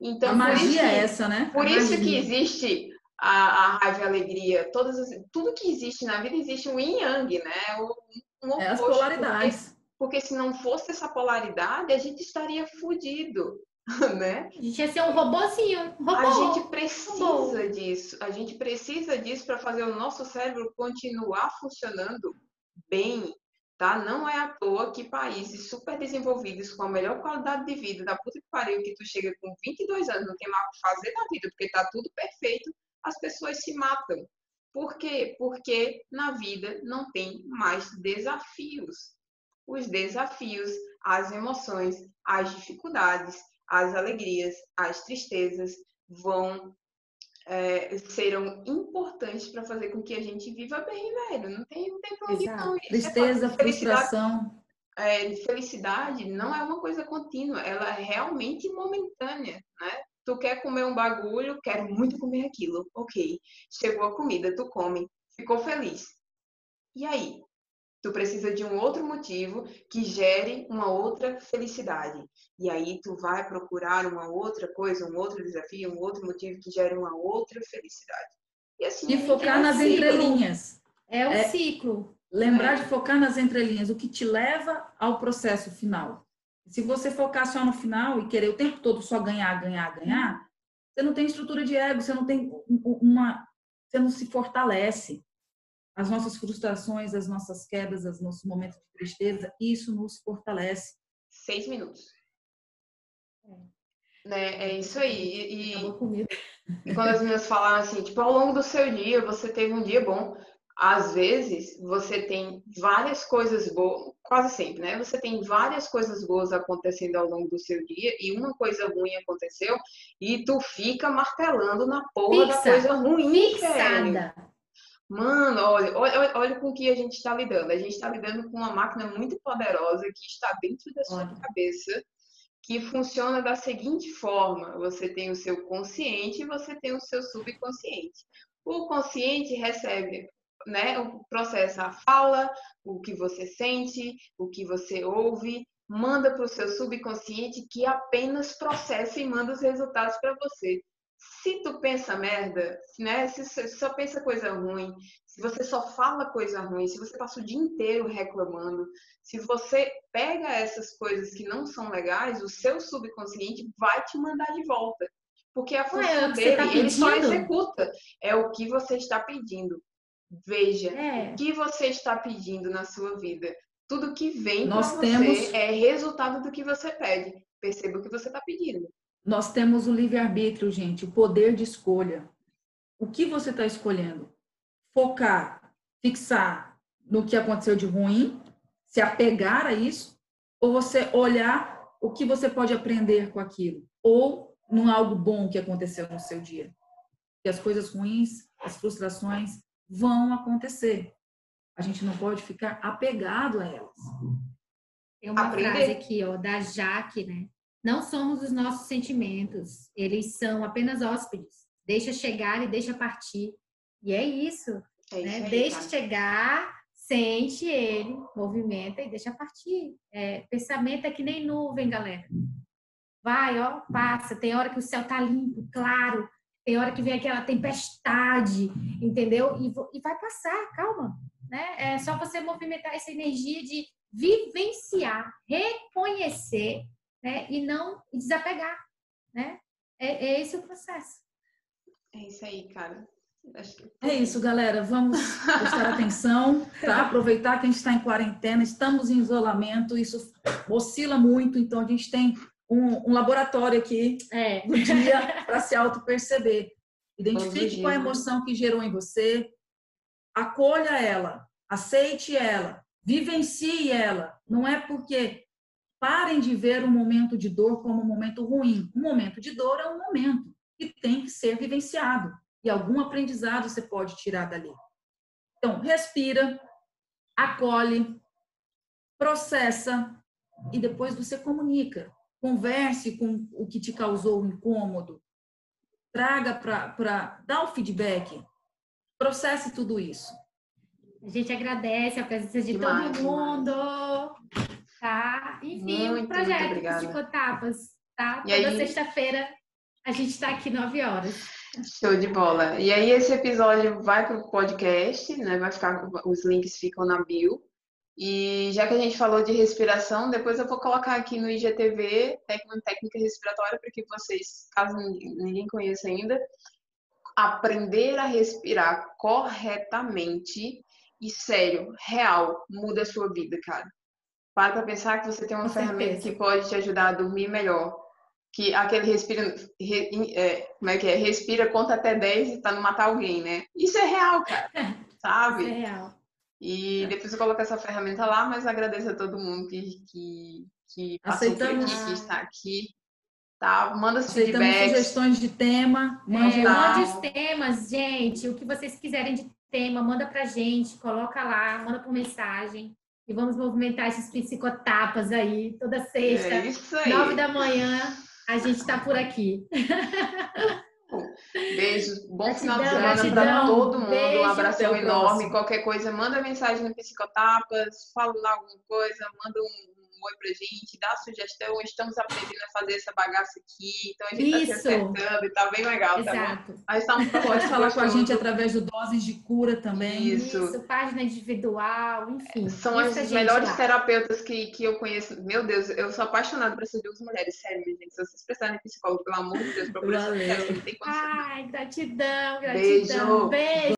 Então, a magia é essa, né? Por a isso magia. que existe a, a, raiva e a alegria. Todas as, tudo que existe na vida existe um yin yang, né? Um, um é as polaridades. Porque, porque se não fosse essa polaridade, a gente estaria fudido. né? A gente ia ser um robôzinho. Um robô. A gente precisa robô. disso. A gente precisa disso para fazer o nosso cérebro continuar funcionando bem, tá? Não é à toa que países super desenvolvidos com a melhor qualidade de vida, da puta que pariu, que tu chega com 22 anos, não tem mais o que fazer na vida, porque tá tudo perfeito, as pessoas se matam. Por quê? Porque na vida não tem mais desafios. Os desafios, as emoções, as dificuldades, as alegrias, as tristezas vão é, serão importantes para fazer com que a gente viva bem, velho. Não tem, não tem problema não. É Tristeza, frustração. É, felicidade não é uma coisa contínua, ela é realmente momentânea, né? Tu quer comer um bagulho, quero muito comer aquilo. Ok, chegou a comida, tu come, ficou feliz. E aí? Tu precisa de um outro motivo que gere uma outra felicidade. E aí tu vai procurar uma outra coisa, um outro desafio, um outro motivo que gere uma outra felicidade. E, assim, e focar é nas ciclo. entrelinhas. É o é ciclo. Lembrar é. de focar nas entrelinhas, o que te leva ao processo final. Se você focar só no final e querer o tempo todo só ganhar, ganhar, ganhar, você não tem estrutura de ego, você não tem uma, você não se fortalece as nossas frustrações, as nossas quedas, os nossos momentos de tristeza, isso nos fortalece. Seis minutos. É, né? é isso aí. E, e quando as meninas falaram assim, tipo, ao longo do seu dia, você teve um dia bom. Às vezes, você tem várias coisas boas, quase sempre, né? Você tem várias coisas boas acontecendo ao longo do seu dia e uma coisa ruim aconteceu e tu fica martelando na porra Fixa. da coisa ruim, Fixada. Velho. Mano, olha, olha, olha com o que a gente está lidando. A gente está lidando com uma máquina muito poderosa que está dentro da sua olha. cabeça, que funciona da seguinte forma: você tem o seu consciente e você tem o seu subconsciente. O consciente recebe, né, processa a fala, o que você sente, o que você ouve, manda para o seu subconsciente que apenas processa e manda os resultados para você se tu pensa merda, né? Se você só pensa coisa ruim, se você só fala coisa ruim, se você passa o dia inteiro reclamando, se você pega essas coisas que não são legais, o seu subconsciente vai te mandar de volta. Porque a função é dele, tá ele só executa. É o que você está pedindo. Veja, é. o que você está pedindo na sua vida. Tudo que vem para você temos... é resultado do que você pede. Perceba o que você está pedindo. Nós temos o livre-arbítrio, gente, o poder de escolha. O que você está escolhendo? Focar, fixar no que aconteceu de ruim, se apegar a isso, ou você olhar o que você pode aprender com aquilo, ou num algo bom que aconteceu no seu dia. Que as coisas ruins, as frustrações vão acontecer. A gente não pode ficar apegado a elas. Tem uma Aprender. frase aqui, ó, da Jaque, né? Não somos os nossos sentimentos, eles são apenas hóspedes. Deixa chegar e deixa partir. E é isso. É isso né? aí, deixa tá? chegar, sente ele, movimenta e deixa partir. É, pensamento é que nem nuvem, galera. Vai, ó, passa. Tem hora que o céu tá limpo, claro. Tem hora que vem aquela tempestade, entendeu? E, e vai passar, calma. Né? É só você movimentar essa energia de vivenciar, reconhecer né? E não desapegar, né? É, é esse o processo. É isso aí, cara. É isso, galera. Vamos prestar atenção, tá? Aproveitar que a gente está em quarentena, estamos em isolamento, isso oscila muito, então a gente tem um, um laboratório aqui É. do dia para se auto-perceber. Identifique qual a emoção que gerou em você, acolha ela, aceite ela, vivencie ela. Não é porque parem de ver um momento de dor como um momento ruim. Um momento de dor é um momento que tem que ser vivenciado. E algum aprendizado você pode tirar dali. Então, respira, acolhe, processa e depois você comunica. Converse com o que te causou o incômodo. Traga para dar o feedback. Processe tudo isso. A gente agradece a presença de Demais, todo mundo. Tá? Enfim, Muito, o projeto muito obrigada. Psicotapas, tá? E Toda aí? sexta-feira a gente está aqui 9 horas. Show de bola. E aí esse episódio vai para o podcast, né? Vai ficar, os links ficam na bio. E já que a gente falou de respiração, depois eu vou colocar aqui no IGTV técnica respiratória para que vocês, caso ninguém conheça ainda, aprender a respirar corretamente e sério, real, muda a sua vida, cara. Para para pensar que você tem uma Com ferramenta certeza. que pode te ajudar a dormir melhor. Que aquele respira, re- é, como é que é? Respira, conta até 10 para não matar alguém, né? Isso é real, cara. Isso é Sabe? real. E depois eu coloco essa ferramenta lá, mas agradeço a todo mundo que, que, que passou por Aceitamos- aqui, que está aqui. Tá? Manda os Aceitamos feedbacks. sugestões de tema. Mande É, lá. mande os temas, gente. O que vocês quiserem de tema, manda pra gente, coloca lá, manda por mensagem. E vamos movimentar esses psicotapas aí, toda sexta, É isso aí. nove da manhã, a gente tá por aqui. Beijo, bom final de semana para todo mundo. Beijo, um abraço enorme. próximo. Qualquer coisa, manda mensagem no Psicotapas, fala lá alguma coisa, manda um, um oi pra gente, dá sugestão. Estamos aprendendo a fazer essa bagaça aqui, então a gente tá Isso. se acertando e tá bem legal, tá bom? Exato. Mas estamos Pode falar com a gente através do Doses de Cura também. Isso. Isso, página individual, enfim. São Isso as melhores lá. terapeutas que, que eu conheço. Meu Deus, eu sou apaixonada por essas duas mulheres, sério, minha gente. Se vocês precisarem de psicólogo, pelo amor de Deus, procura essa. Ai, gratidão, gratidão. Beijo. Beijo.